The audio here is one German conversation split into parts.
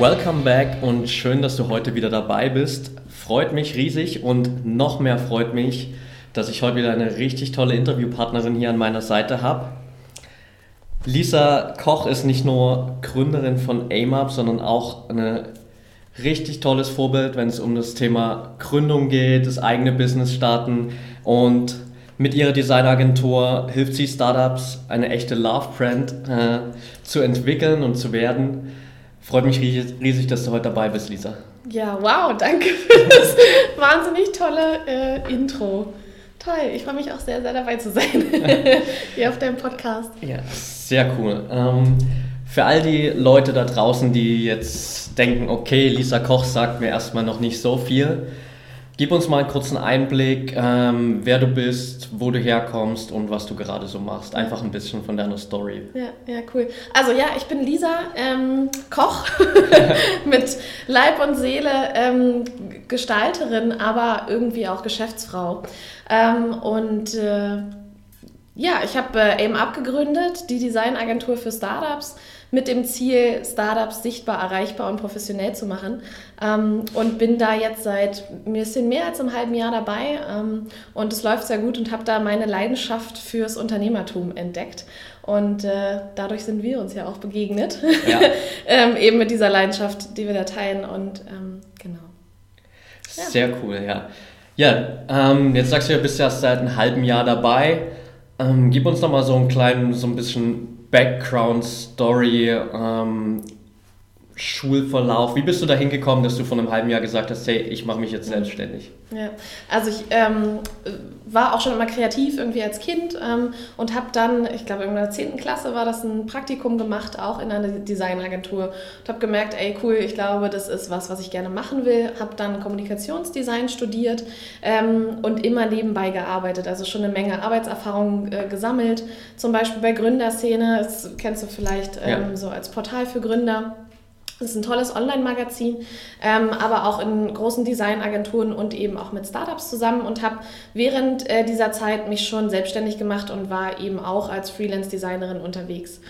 Welcome back und schön, dass du heute wieder dabei bist. Freut mich riesig und noch mehr freut mich, dass ich heute wieder eine richtig tolle Interviewpartnerin hier an meiner Seite habe. Lisa Koch ist nicht nur Gründerin von AIMUP, sondern auch ein richtig tolles Vorbild, wenn es um das Thema Gründung geht, das eigene Business starten und mit ihrer Designagentur hilft sie Startups, eine echte Love-Brand äh, zu entwickeln und zu werden. Freut mich riesig, dass du heute dabei bist, Lisa. Ja, wow, danke für das wahnsinnig tolle äh, Intro. Toll, ich freue mich auch sehr, sehr dabei zu sein hier auf deinem Podcast. Ja, sehr cool. Ähm, für all die Leute da draußen, die jetzt denken, okay, Lisa Koch sagt mir erstmal noch nicht so viel, Gib uns mal einen kurzen Einblick, ähm, wer du bist, wo du herkommst und was du gerade so machst. Einfach ein bisschen von deiner Story. Ja, ja, cool. Also ja, ich bin Lisa ähm, Koch mit Leib und Seele, ähm, Gestalterin, aber irgendwie auch Geschäftsfrau. Ähm, und äh, ja, ich habe äh, AIM abgegründet, die Designagentur für Startups mit dem Ziel, Startups sichtbar, erreichbar und professionell zu machen. Ähm, und bin da jetzt seit ein bisschen mehr als einem halben Jahr dabei ähm, und es läuft sehr gut und habe da meine Leidenschaft fürs Unternehmertum entdeckt. Und äh, dadurch sind wir uns ja auch begegnet, ja. ähm, eben mit dieser Leidenschaft, die wir da teilen und ähm, genau. Ja. Sehr cool, ja. Ja, ähm, jetzt sagst du, du bist ja seit einem halben Jahr dabei. Ähm, gib uns noch mal so einen kleinen, so ein bisschen Background-Story, ähm, Schulverlauf. Wie bist du da hingekommen, dass du vor einem halben Jahr gesagt hast, hey, ich mache mich jetzt selbstständig? Ja, also ich ähm, war auch schon immer kreativ irgendwie als Kind ähm, und habe dann, ich glaube in der 10. Klasse war das ein Praktikum gemacht, auch in einer Designagentur und habe gemerkt, ey cool, ich glaube, das ist was, was ich gerne machen will. Habe dann Kommunikationsdesign studiert ähm, und immer nebenbei gearbeitet, also schon eine Menge Arbeitserfahrung äh, gesammelt, zum Beispiel bei Gründerszene, das kennst du vielleicht ja. Ähm, so als Portal für Gründer. Das ist ein tolles Online-Magazin, ähm, aber auch in großen Designagenturen und eben auch mit Startups zusammen und habe während äh, dieser Zeit mich schon selbstständig gemacht und war eben auch als Freelance-Designerin unterwegs.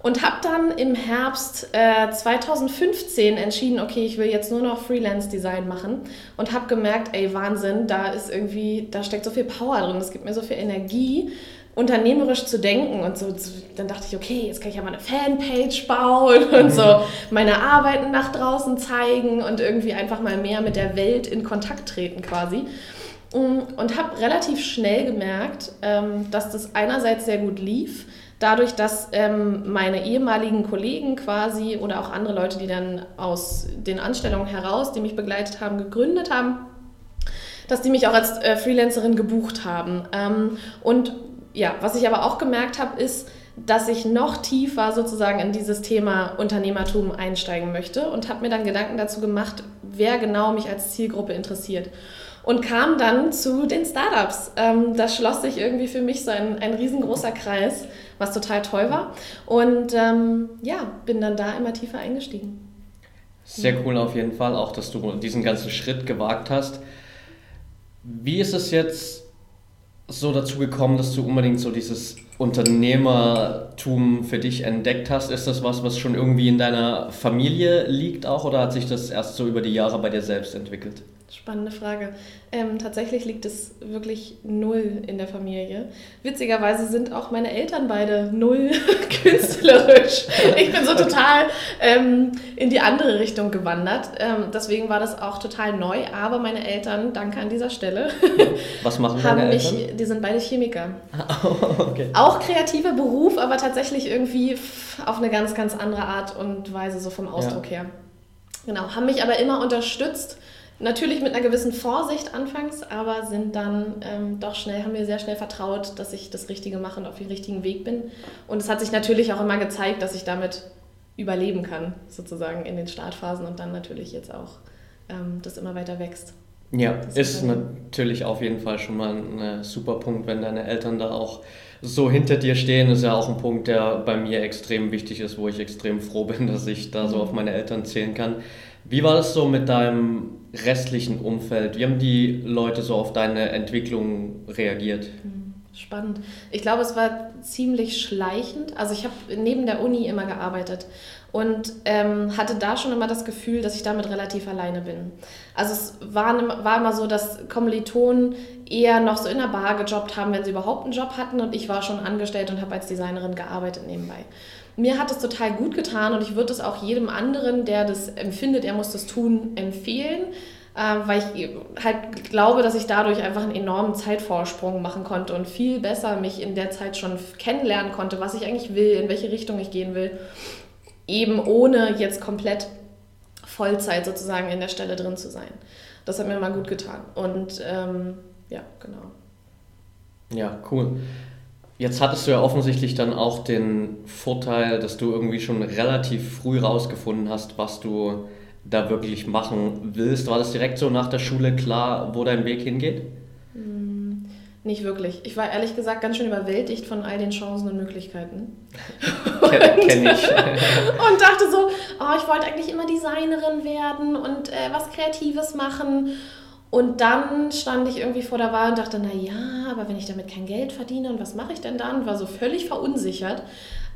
Und habe dann im Herbst äh, 2015 entschieden, okay, ich will jetzt nur noch Freelance-Design machen und habe gemerkt, ey, Wahnsinn, da ist irgendwie, da steckt so viel Power drin, es gibt mir so viel Energie unternehmerisch zu denken und so, dann dachte ich, okay, jetzt kann ich ja mal eine Fanpage bauen und so mhm. meine Arbeiten nach draußen zeigen und irgendwie einfach mal mehr mit der Welt in Kontakt treten quasi. Und habe relativ schnell gemerkt, ähm, dass das einerseits sehr gut lief, dadurch, dass ähm, meine ehemaligen Kollegen quasi oder auch andere Leute, die dann aus den Anstellungen heraus, die mich begleitet haben, gegründet haben, dass die mich auch als äh, Freelancerin gebucht haben. Ähm, und ja, was ich aber auch gemerkt habe, ist, dass ich noch tiefer sozusagen in dieses Thema Unternehmertum einsteigen möchte und habe mir dann Gedanken dazu gemacht, wer genau mich als Zielgruppe interessiert. Und kam dann zu den Startups. Ähm, da schloss sich irgendwie für mich so ein, ein riesengroßer Kreis, was total toll war. Und ähm, ja, bin dann da immer tiefer eingestiegen. Sehr cool auf jeden Fall, auch dass du diesen ganzen Schritt gewagt hast. Wie ist es jetzt so dazu gekommen, dass du unbedingt so dieses Unternehmertum für dich entdeckt hast? Ist das was, was schon irgendwie in deiner Familie liegt auch oder hat sich das erst so über die Jahre bei dir selbst entwickelt? Spannende Frage. Ähm, tatsächlich liegt es wirklich null in der Familie. Witzigerweise sind auch meine Eltern beide null künstlerisch. Ich bin so total ähm, in die andere Richtung gewandert. Ähm, deswegen war das auch total neu. Aber meine Eltern, danke an dieser Stelle, was machen deine mich, Eltern? Die sind beide Chemiker. okay. Auch kreativer Beruf, aber tatsächlich irgendwie auf eine ganz, ganz andere Art und Weise so vom Ausdruck ja. her. Genau, haben mich aber immer unterstützt Natürlich mit einer gewissen Vorsicht anfangs, aber sind dann ähm, doch schnell, haben mir sehr schnell vertraut, dass ich das Richtige mache und auf dem richtigen Weg bin. Und es hat sich natürlich auch immer gezeigt, dass ich damit überleben kann, sozusagen in den Startphasen und dann natürlich jetzt auch ähm, das immer weiter wächst. Ja, ist natürlich auf jeden Fall schon mal ein super Punkt, wenn deine Eltern da auch so hinter dir stehen. Ist ja auch ein Punkt, der bei mir extrem wichtig ist, wo ich extrem froh bin, dass ich da so mhm. auf meine Eltern zählen kann. Wie war das so mit deinem restlichen Umfeld? Wie haben die Leute so auf deine Entwicklung reagiert? Spannend. Ich glaube, es war ziemlich schleichend. Also ich habe neben der Uni immer gearbeitet und ähm, hatte da schon immer das Gefühl, dass ich damit relativ alleine bin. Also es war, war immer so, dass Kommilitonen eher noch so in der Bar gejobbt haben, wenn sie überhaupt einen Job hatten und ich war schon angestellt und habe als Designerin gearbeitet nebenbei. Mir hat es total gut getan und ich würde es auch jedem anderen, der das empfindet, er muss das tun, empfehlen äh, weil ich halt glaube, dass ich dadurch einfach einen enormen Zeitvorsprung machen konnte und viel besser mich in der Zeit schon kennenlernen konnte, was ich eigentlich will, in welche Richtung ich gehen will, eben ohne jetzt komplett Vollzeit sozusagen in der Stelle drin zu sein. Das hat mir mal gut getan und ähm, ja, genau. Ja, cool. Jetzt hattest du ja offensichtlich dann auch den Vorteil, dass du irgendwie schon relativ früh rausgefunden hast, was du da wirklich machen willst. War das direkt so nach der Schule klar, wo dein Weg hingeht? Hm, nicht wirklich. Ich war ehrlich gesagt ganz schön überwältigt von all den Chancen und Möglichkeiten. Kenne ich. und dachte so, oh, ich wollte eigentlich immer Designerin werden und äh, was Kreatives machen. Und dann stand ich irgendwie vor der Wahl und dachte, na ja, aber wenn ich damit kein Geld verdiene und was mache ich denn dann? War so völlig verunsichert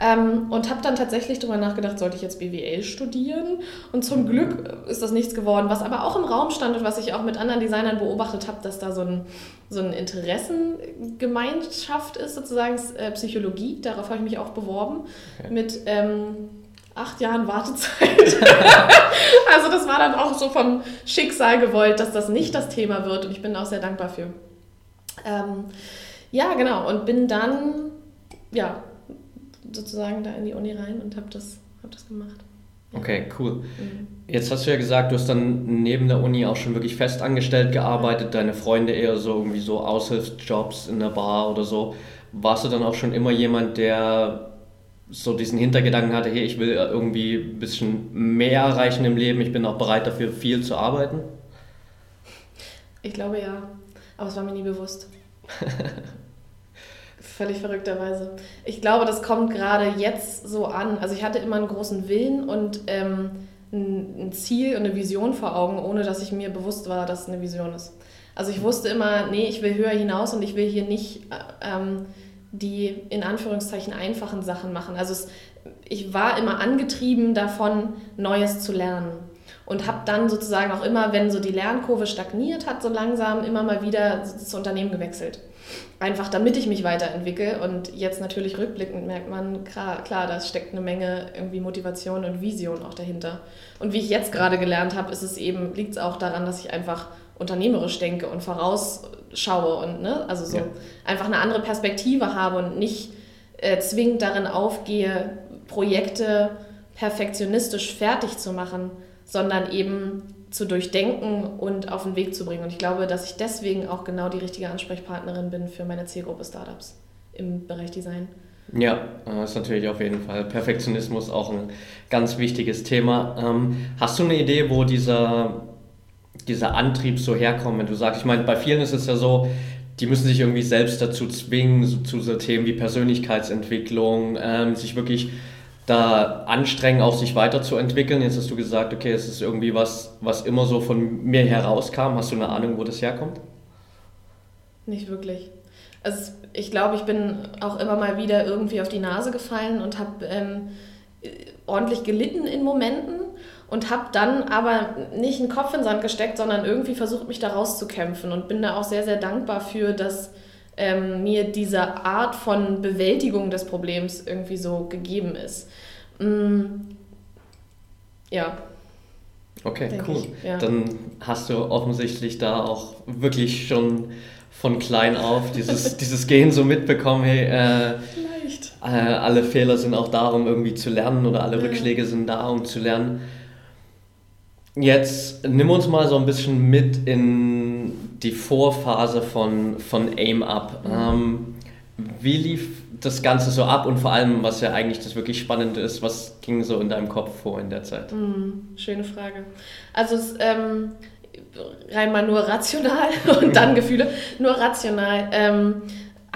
ähm, und habe dann tatsächlich darüber nachgedacht, sollte ich jetzt BWL studieren? Und zum Glück ist das nichts geworden, was aber auch im Raum stand und was ich auch mit anderen Designern beobachtet habe, dass da so ein, so ein Interessengemeinschaft ist, sozusagen äh, Psychologie. Darauf habe ich mich auch beworben okay. mit ähm, acht Jahren Wartezeit. also das war dann auch so vom Schicksal gewollt, dass das nicht das Thema wird und ich bin auch sehr dankbar für. Ähm, ja, genau. Und bin dann ja sozusagen da in die Uni rein und habe das, hab das gemacht. Okay, cool. Mhm. Jetzt hast du ja gesagt, du hast dann neben der Uni auch schon wirklich fest angestellt gearbeitet, deine Freunde eher so irgendwie so Aushilfsjobs in der Bar oder so. Warst du dann auch schon immer jemand, der so diesen Hintergedanken hatte, hey, ich will irgendwie ein bisschen mehr erreichen im Leben, ich bin auch bereit dafür viel zu arbeiten? Ich glaube ja, aber es war mir nie bewusst. Völlig verrückterweise. Ich glaube, das kommt gerade jetzt so an. Also ich hatte immer einen großen Willen und ähm, ein Ziel und eine Vision vor Augen, ohne dass ich mir bewusst war, dass es eine Vision ist. Also ich wusste immer, nee, ich will höher hinaus und ich will hier nicht äh, ähm, die in Anführungszeichen einfachen Sachen machen. Also es, ich war immer angetrieben davon, Neues zu lernen. Und habe dann sozusagen auch immer, wenn so die Lernkurve stagniert hat, so langsam immer mal wieder das Unternehmen gewechselt. Einfach damit ich mich weiterentwickle. Und jetzt natürlich rückblickend merkt man, klar, klar da steckt eine Menge irgendwie Motivation und Vision auch dahinter. Und wie ich jetzt gerade gelernt habe, ist es eben, liegt es auch daran, dass ich einfach unternehmerisch denke und vorausschaue und ne, also so ja. einfach eine andere Perspektive habe und nicht äh, zwingend darin aufgehe, Projekte perfektionistisch fertig zu machen, sondern eben zu durchdenken und auf den Weg zu bringen. Und ich glaube, dass ich deswegen auch genau die richtige Ansprechpartnerin bin für meine Zielgruppe Startups im Bereich Design. Ja, das ist natürlich auf jeden Fall. Perfektionismus auch ein ganz wichtiges Thema. Ähm, hast du eine Idee, wo dieser dieser Antrieb so herkommen, wenn du sagst, ich meine, bei vielen ist es ja so, die müssen sich irgendwie selbst dazu zwingen, so, zu so Themen wie Persönlichkeitsentwicklung, ähm, sich wirklich da anstrengen, auch sich weiterzuentwickeln. Jetzt hast du gesagt, okay, es ist irgendwie was, was immer so von mir herauskam. Hast du eine Ahnung, wo das herkommt? Nicht wirklich. Also ich glaube, ich bin auch immer mal wieder irgendwie auf die Nase gefallen und habe ähm, ordentlich gelitten in Momenten und habe dann aber nicht einen Kopf in den Sand gesteckt, sondern irgendwie versucht, mich da rauszukämpfen und bin da auch sehr, sehr dankbar für, dass ähm, mir diese Art von Bewältigung des Problems irgendwie so gegeben ist. Mm, ja. Okay, cool. Ich, ja. Dann hast du offensichtlich da auch wirklich schon von klein auf dieses, dieses Gehen so mitbekommen, hey, äh, äh, alle Fehler sind auch da, um irgendwie zu lernen oder alle ja. Rückschläge sind da, um zu lernen. Jetzt nimm uns mal so ein bisschen mit in die Vorphase von, von Aim Up. Mhm. Ähm, wie lief das Ganze so ab und vor allem, was ja eigentlich das wirklich Spannende ist, was ging so in deinem Kopf vor in der Zeit? Mm, schöne Frage. Also es, ähm, rein mal nur rational und dann Gefühle, nur rational. Ähm,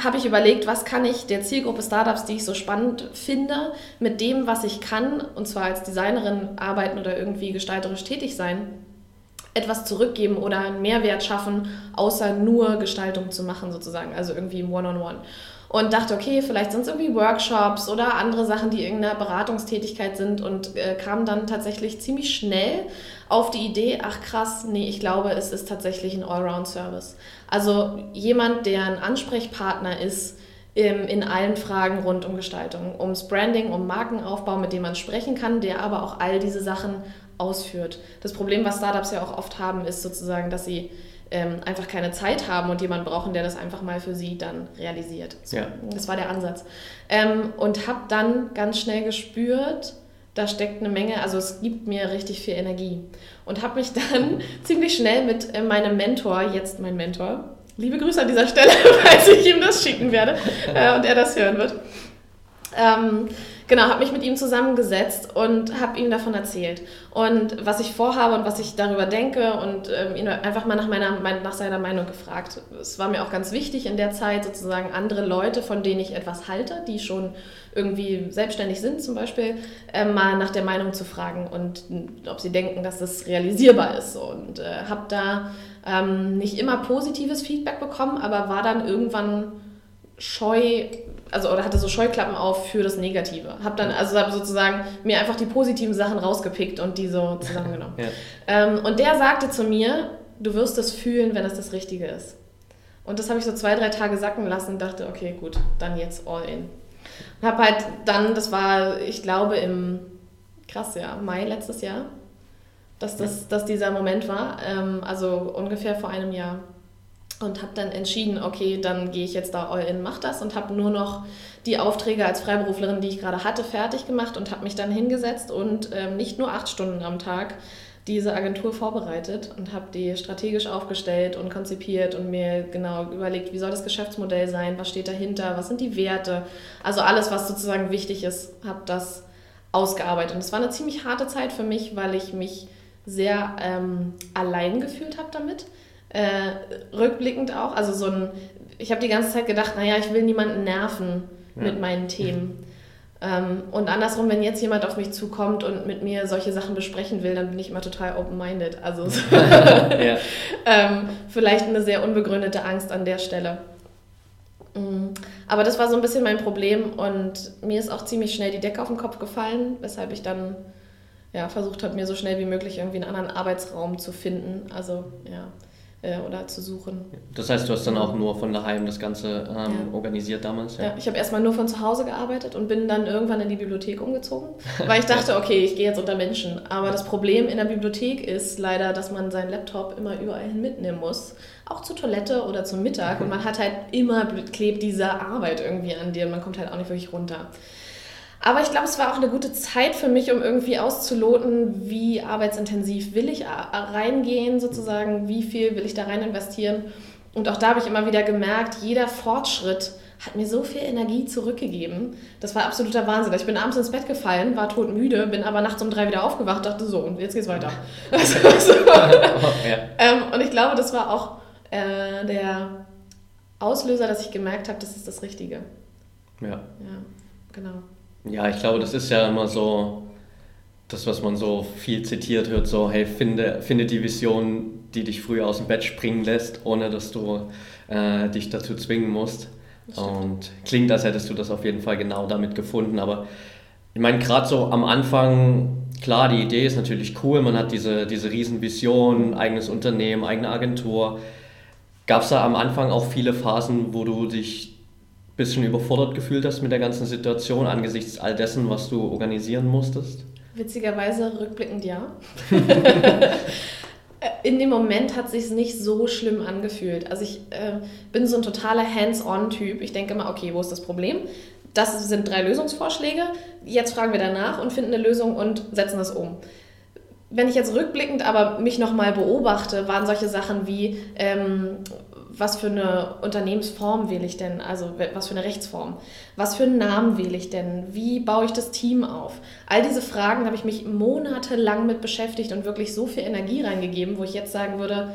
habe ich überlegt, was kann ich der Zielgruppe Startups, die ich so spannend finde, mit dem, was ich kann, und zwar als Designerin arbeiten oder irgendwie gestalterisch tätig sein, etwas zurückgeben oder einen Mehrwert schaffen, außer nur Gestaltung zu machen, sozusagen, also irgendwie im One-on-One. -on -One. Und dachte, okay, vielleicht sind es irgendwie Workshops oder andere Sachen, die irgendeiner Beratungstätigkeit sind und äh, kam dann tatsächlich ziemlich schnell auf die Idee, ach krass, nee, ich glaube, es ist tatsächlich ein Allround-Service. Also jemand, der ein Ansprechpartner ist im, in allen Fragen rund um Gestaltung, ums Branding, um Markenaufbau, mit dem man sprechen kann, der aber auch all diese Sachen ausführt. Das Problem, was Startups ja auch oft haben, ist sozusagen, dass sie ähm, einfach keine Zeit haben und jemanden brauchen, der das einfach mal für sie dann realisiert. So, ja. Das war der Ansatz. Ähm, und habe dann ganz schnell gespürt, da steckt eine Menge, also es gibt mir richtig viel Energie. Und habe mich dann ziemlich schnell mit äh, meinem Mentor, jetzt mein Mentor, liebe Grüße an dieser Stelle, falls ich ihm das schicken werde äh, und er das hören wird. Ähm, genau, habe mich mit ihm zusammengesetzt und habe ihm davon erzählt. Und was ich vorhabe und was ich darüber denke und ähm, ihn einfach mal nach, meiner, nach seiner Meinung gefragt. Es war mir auch ganz wichtig in der Zeit sozusagen andere Leute, von denen ich etwas halte, die schon irgendwie selbstständig sind zum Beispiel, äh, mal nach der Meinung zu fragen und ob sie denken, dass das realisierbar ist. Und äh, habe da ähm, nicht immer positives Feedback bekommen, aber war dann irgendwann scheu, also oder hatte so Scheuklappen auf für das Negative. Hab dann also hab sozusagen mir einfach die positiven Sachen rausgepickt und die so zusammengenommen. ja. ähm, und der sagte zu mir, du wirst es fühlen, wenn es das Richtige ist. Und das habe ich so zwei, drei Tage sacken lassen und dachte, okay, gut, dann jetzt all in. Und habe halt dann, das war, ich glaube, im, krass, ja, Mai letztes Jahr, dass, das, dass dieser Moment war, ähm, also ungefähr vor einem Jahr und habe dann entschieden, okay, dann gehe ich jetzt da all in, mach das und habe nur noch die Aufträge als Freiberuflerin, die ich gerade hatte, fertig gemacht und habe mich dann hingesetzt und ähm, nicht nur acht Stunden am Tag diese Agentur vorbereitet und habe die strategisch aufgestellt und konzipiert und mir genau überlegt, wie soll das Geschäftsmodell sein, was steht dahinter, was sind die Werte, also alles, was sozusagen wichtig ist, habe das ausgearbeitet. Und es war eine ziemlich harte Zeit für mich, weil ich mich sehr ähm, allein gefühlt habe damit äh, rückblickend auch. Also so ein, ich habe die ganze Zeit gedacht, naja, ich will niemanden nerven ja. mit meinen Themen. Ähm, und andersrum, wenn jetzt jemand auf mich zukommt und mit mir solche Sachen besprechen will, dann bin ich immer total open-minded. Also ja. ähm, vielleicht eine sehr unbegründete Angst an der Stelle. Mm. Aber das war so ein bisschen mein Problem und mir ist auch ziemlich schnell die Decke auf den Kopf gefallen, weshalb ich dann ja, versucht habe, mir so schnell wie möglich irgendwie einen anderen Arbeitsraum zu finden. Also ja, äh, oder zu suchen. Das heißt, du hast dann auch nur von daheim das Ganze ähm, ja. organisiert damals? Ja, ja ich habe erstmal nur von zu Hause gearbeitet und bin dann irgendwann in die Bibliothek umgezogen, weil ich dachte, okay, ich gehe jetzt unter Menschen. Aber das Problem in der Bibliothek ist leider, dass man seinen Laptop immer überall hin mitnehmen muss. Auch zur Toilette oder zum Mittag. Und man hat halt immer klebt diese Arbeit irgendwie an dir und man kommt halt auch nicht wirklich runter. Aber ich glaube, es war auch eine gute Zeit für mich, um irgendwie auszuloten, wie arbeitsintensiv will ich reingehen, sozusagen, wie viel will ich da rein investieren. Und auch da habe ich immer wieder gemerkt, jeder Fortschritt hat mir so viel Energie zurückgegeben. Das war absoluter Wahnsinn. Ich bin abends ins Bett gefallen, war todmüde, bin aber nachts um drei wieder aufgewacht, dachte so, und jetzt geht's weiter. Also, so. ja. ähm, und ich glaube, das war auch äh, der Auslöser, dass ich gemerkt habe, das ist das Richtige. Ja. Ja, genau. Ja, ich glaube, das ist ja immer so das, was man so viel zitiert hört, so, hey, finde, finde die Vision, die dich früher aus dem Bett springen lässt, ohne dass du äh, dich dazu zwingen musst. Und klingt, als hättest du das auf jeden Fall genau damit gefunden. Aber ich meine, gerade so am Anfang, klar, die Idee ist natürlich cool, man hat diese, diese Riesenvision, eigenes Unternehmen, eigene Agentur. Gab es da am Anfang auch viele Phasen, wo du dich bisschen überfordert gefühlt hast mit der ganzen Situation angesichts all dessen, was du organisieren musstest? Witzigerweise rückblickend ja. In dem Moment hat sich nicht so schlimm angefühlt. Also ich äh, bin so ein totaler Hands-on-Typ. Ich denke immer, okay, wo ist das Problem? Das sind drei Lösungsvorschläge. Jetzt fragen wir danach und finden eine Lösung und setzen das um. Wenn ich jetzt rückblickend aber mich nochmal beobachte, waren solche Sachen wie, ähm, was für eine Unternehmensform wähle ich denn? Also was für eine Rechtsform? Was für einen Namen wähle ich denn? Wie baue ich das Team auf? All diese Fragen habe ich mich monatelang mit beschäftigt und wirklich so viel Energie reingegeben, wo ich jetzt sagen würde,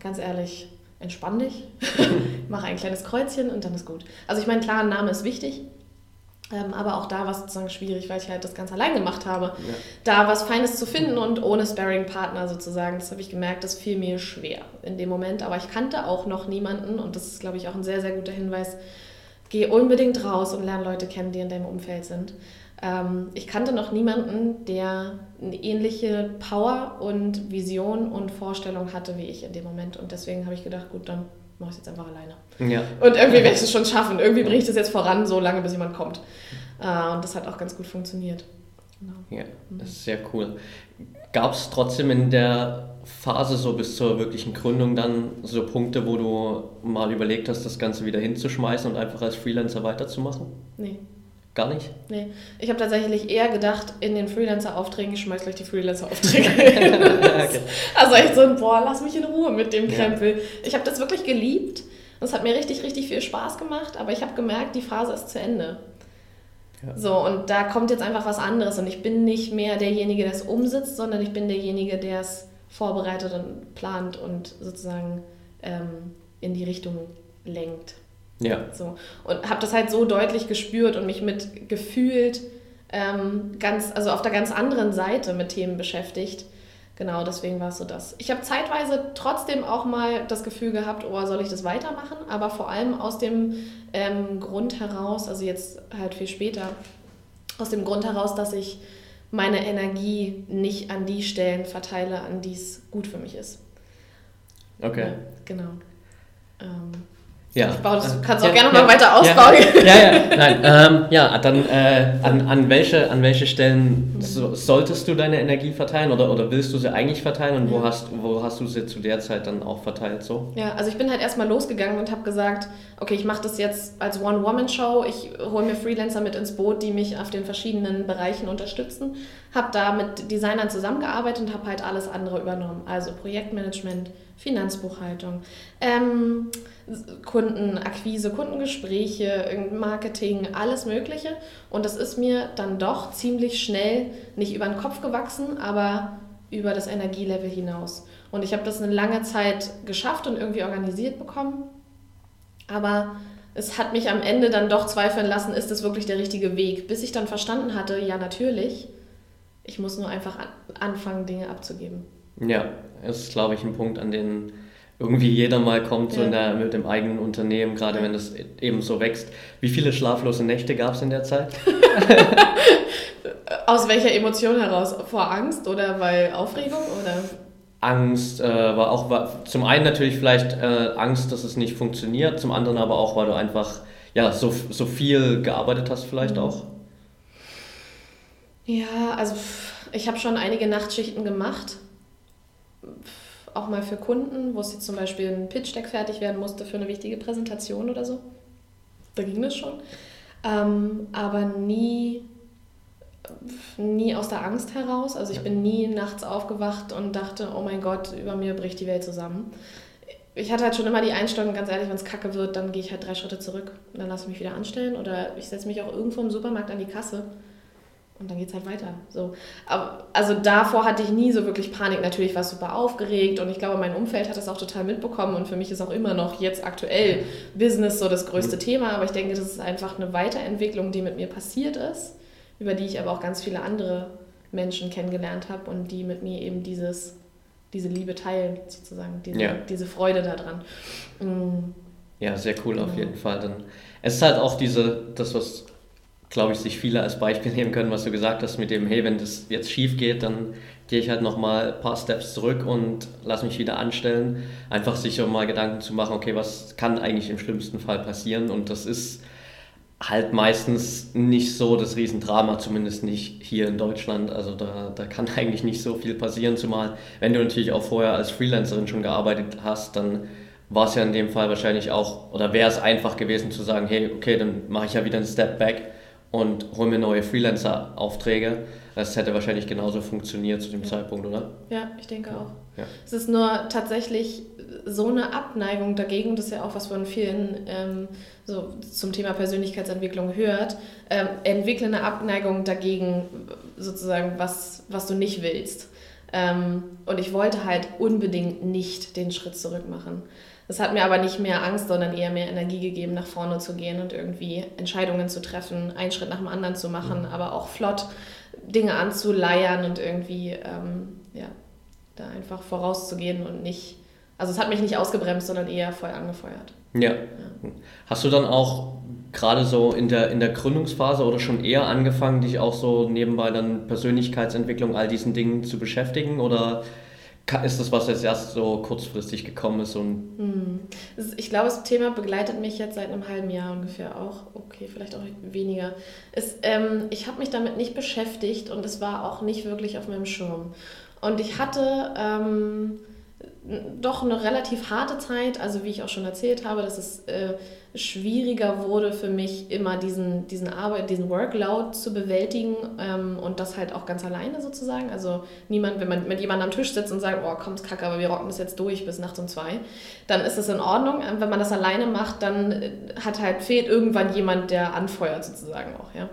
ganz ehrlich, entspann dich, mach ein kleines Kreuzchen und dann ist gut. Also ich meine, klar, ein Name ist wichtig, aber auch da war es sozusagen schwierig, weil ich halt das ganz allein gemacht habe. Ja. Da was Feines zu finden und ohne Sparring-Partner sozusagen, das habe ich gemerkt, das fiel mir schwer in dem Moment. Aber ich kannte auch noch niemanden und das ist, glaube ich, auch ein sehr, sehr guter Hinweis. Geh unbedingt raus und lerne Leute kennen, die in deinem Umfeld sind. Ähm, ich kannte noch niemanden, der eine ähnliche Power und Vision und Vorstellung hatte wie ich in dem Moment. Und deswegen habe ich gedacht, gut, dann mache ich es jetzt einfach alleine. Ja. Und irgendwie werde ich es schon schaffen. Irgendwie bringe ich das jetzt voran, so lange bis jemand kommt. Äh, und das hat auch ganz gut funktioniert. Genau. Ja, das ist sehr cool. Gab es trotzdem in der Phase so bis zur wirklichen Gründung dann so Punkte, wo du mal überlegt hast, das Ganze wieder hinzuschmeißen und einfach als Freelancer weiterzumachen? Nee. Gar nicht? Nee. Ich habe tatsächlich eher gedacht, in den Freelancer-Aufträgen, ich schmeiß gleich die Freelancer-Aufträge okay. Also echt so ein, boah, lass mich in Ruhe mit dem Krempel. Ja. Ich habe das wirklich geliebt. Das hat mir richtig, richtig viel Spaß gemacht, aber ich habe gemerkt, die Phase ist zu Ende. Ja. So, und da kommt jetzt einfach was anderes. Und ich bin nicht mehr derjenige, der es umsetzt, sondern ich bin derjenige, der es vorbereitet und plant und sozusagen ähm, in die Richtung lenkt. Ja. So. Und habe das halt so deutlich gespürt und mich mit gefühlt ähm, ganz, also auf der ganz anderen Seite mit Themen beschäftigt. Genau, deswegen war es so das. Ich habe zeitweise trotzdem auch mal das Gefühl gehabt, oh, soll ich das weitermachen? Aber vor allem aus dem ähm, Grund heraus, also jetzt halt viel später, aus dem Grund heraus, dass ich meine Energie nicht an die Stellen verteile, an die es gut für mich ist. Okay. Ja, genau. Ähm, ja. Ich baue das, du kannst auch ja, gerne ja, mal weiter ausbauen. Ja, ja, nein. Ähm, ja, dann äh, an, an, welche, an welche Stellen so, solltest du deine Energie verteilen oder, oder willst du sie eigentlich verteilen und wo, hast, wo hast du sie zu der Zeit dann auch verteilt? So? Ja, also ich bin halt erstmal losgegangen und habe gesagt, okay, ich mache das jetzt als One-Woman-Show, ich hole mir Freelancer mit ins Boot, die mich auf den verschiedenen Bereichen unterstützen, habe da mit Designern zusammengearbeitet und habe halt alles andere übernommen, also Projektmanagement, Finanzbuchhaltung, ähm, Kundenakquise, Kundengespräche, Marketing, alles Mögliche. Und das ist mir dann doch ziemlich schnell nicht über den Kopf gewachsen, aber über das Energielevel hinaus. Und ich habe das eine lange Zeit geschafft und irgendwie organisiert bekommen. Aber es hat mich am Ende dann doch zweifeln lassen, ist das wirklich der richtige Weg? Bis ich dann verstanden hatte, ja natürlich, ich muss nur einfach anfangen, Dinge abzugeben. Ja, das ist, glaube ich, ein Punkt, an den irgendwie jeder mal kommt, so ja. der, mit dem eigenen Unternehmen, gerade wenn es eben so wächst. Wie viele schlaflose Nächte gab es in der Zeit? Aus welcher Emotion heraus? Vor Angst oder weil Aufregung oder? Angst äh, war auch war, zum einen natürlich vielleicht äh, Angst, dass es nicht funktioniert, zum anderen aber auch, weil du einfach ja so, so viel gearbeitet hast vielleicht mhm. auch. Ja, also ich habe schon einige Nachtschichten gemacht auch mal für Kunden, wo es jetzt zum Beispiel ein Pitch-Deck fertig werden musste für eine wichtige Präsentation oder so. Da ging das schon. Ähm, aber nie, nie aus der Angst heraus. Also ich bin nie nachts aufgewacht und dachte, oh mein Gott, über mir bricht die Welt zusammen. Ich hatte halt schon immer die Einstellung, ganz ehrlich, wenn es kacke wird, dann gehe ich halt drei Schritte zurück und dann lasse ich mich wieder anstellen oder ich setze mich auch irgendwo im Supermarkt an die Kasse und dann geht es halt weiter. So. Aber, also davor hatte ich nie so wirklich Panik. Natürlich war es super aufgeregt und ich glaube, mein Umfeld hat das auch total mitbekommen und für mich ist auch immer noch jetzt aktuell Business so das größte mhm. Thema. Aber ich denke, das ist einfach eine Weiterentwicklung, die mit mir passiert ist, über die ich aber auch ganz viele andere Menschen kennengelernt habe und die mit mir eben dieses, diese Liebe teilen, sozusagen, diese, ja. diese Freude daran. Mhm. Ja, sehr cool genau. auf jeden Fall. Dann, es ist halt auch diese, das, was glaube ich, sich viele als Beispiel nehmen können, was du gesagt hast mit dem, hey, wenn das jetzt schief geht, dann gehe ich halt nochmal ein paar Steps zurück und lass mich wieder anstellen. Einfach sich so mal Gedanken zu machen, okay, was kann eigentlich im schlimmsten Fall passieren? Und das ist halt meistens nicht so das Riesendrama, zumindest nicht hier in Deutschland. Also da, da kann eigentlich nicht so viel passieren, zumal wenn du natürlich auch vorher als Freelancerin schon gearbeitet hast, dann war es ja in dem Fall wahrscheinlich auch, oder wäre es einfach gewesen zu sagen, hey, okay, dann mache ich ja wieder einen Step back und hole mir neue Freelancer-Aufträge. Das hätte wahrscheinlich genauso funktioniert zu dem Ja. Zeitpunkt, oder? Ja, ich denke auch. Ja. Es ist nur tatsächlich so eine Abneigung dagegen, das ist ja auch was von vielen ähm, so zum Thema Persönlichkeitsentwicklung hört, ähm, entwickle eine Abneigung dagegen, sozusagen, was, was du nicht willst. Ähm, und ich wollte halt unbedingt nicht den Schritt zurück machen. Das hat mir aber nicht mehr Angst, sondern eher mehr Energie gegeben, nach vorne zu gehen und irgendwie Entscheidungen zu treffen, einen Schritt nach dem anderen zu machen, aber auch flott Dinge anzuleiern und irgendwie ähm, ja, da einfach vorauszugehen und nicht, also es hat mich nicht ausgebremst, sondern eher voll angefeuert. Ja. Hast du dann auch gerade so in der, in der Gründungsphase oder schon eher angefangen, dich auch so nebenbei dann Persönlichkeitsentwicklung, all diesen Dingen zu beschäftigen? Oder ist das, was jetzt erst so kurzfristig gekommen ist? Und Hm. Ich glaube, das Thema begleitet mich jetzt seit einem halben Jahr ungefähr auch. Okay, vielleicht auch weniger. Es, ähm, ich habe mich damit nicht beschäftigt und es war auch nicht wirklich auf meinem Schirm. Und ich hatte ähm, doch eine relativ harte Zeit, also wie ich auch schon erzählt habe, dass es äh, schwieriger wurde für mich, immer diesen, diesen Arbeit, diesen Workload zu bewältigen ähm, und das halt auch ganz alleine sozusagen. Also niemand, wenn man mit jemandem am Tisch sitzt und sagt, oh komm, ist kacke, aber wir rocken das jetzt durch bis nachts um zwei, dann ist das in Ordnung. Ähm, Wenn man das alleine macht, dann äh, hat halt, fehlt irgendwann jemand, der anfeuert sozusagen auch, ja.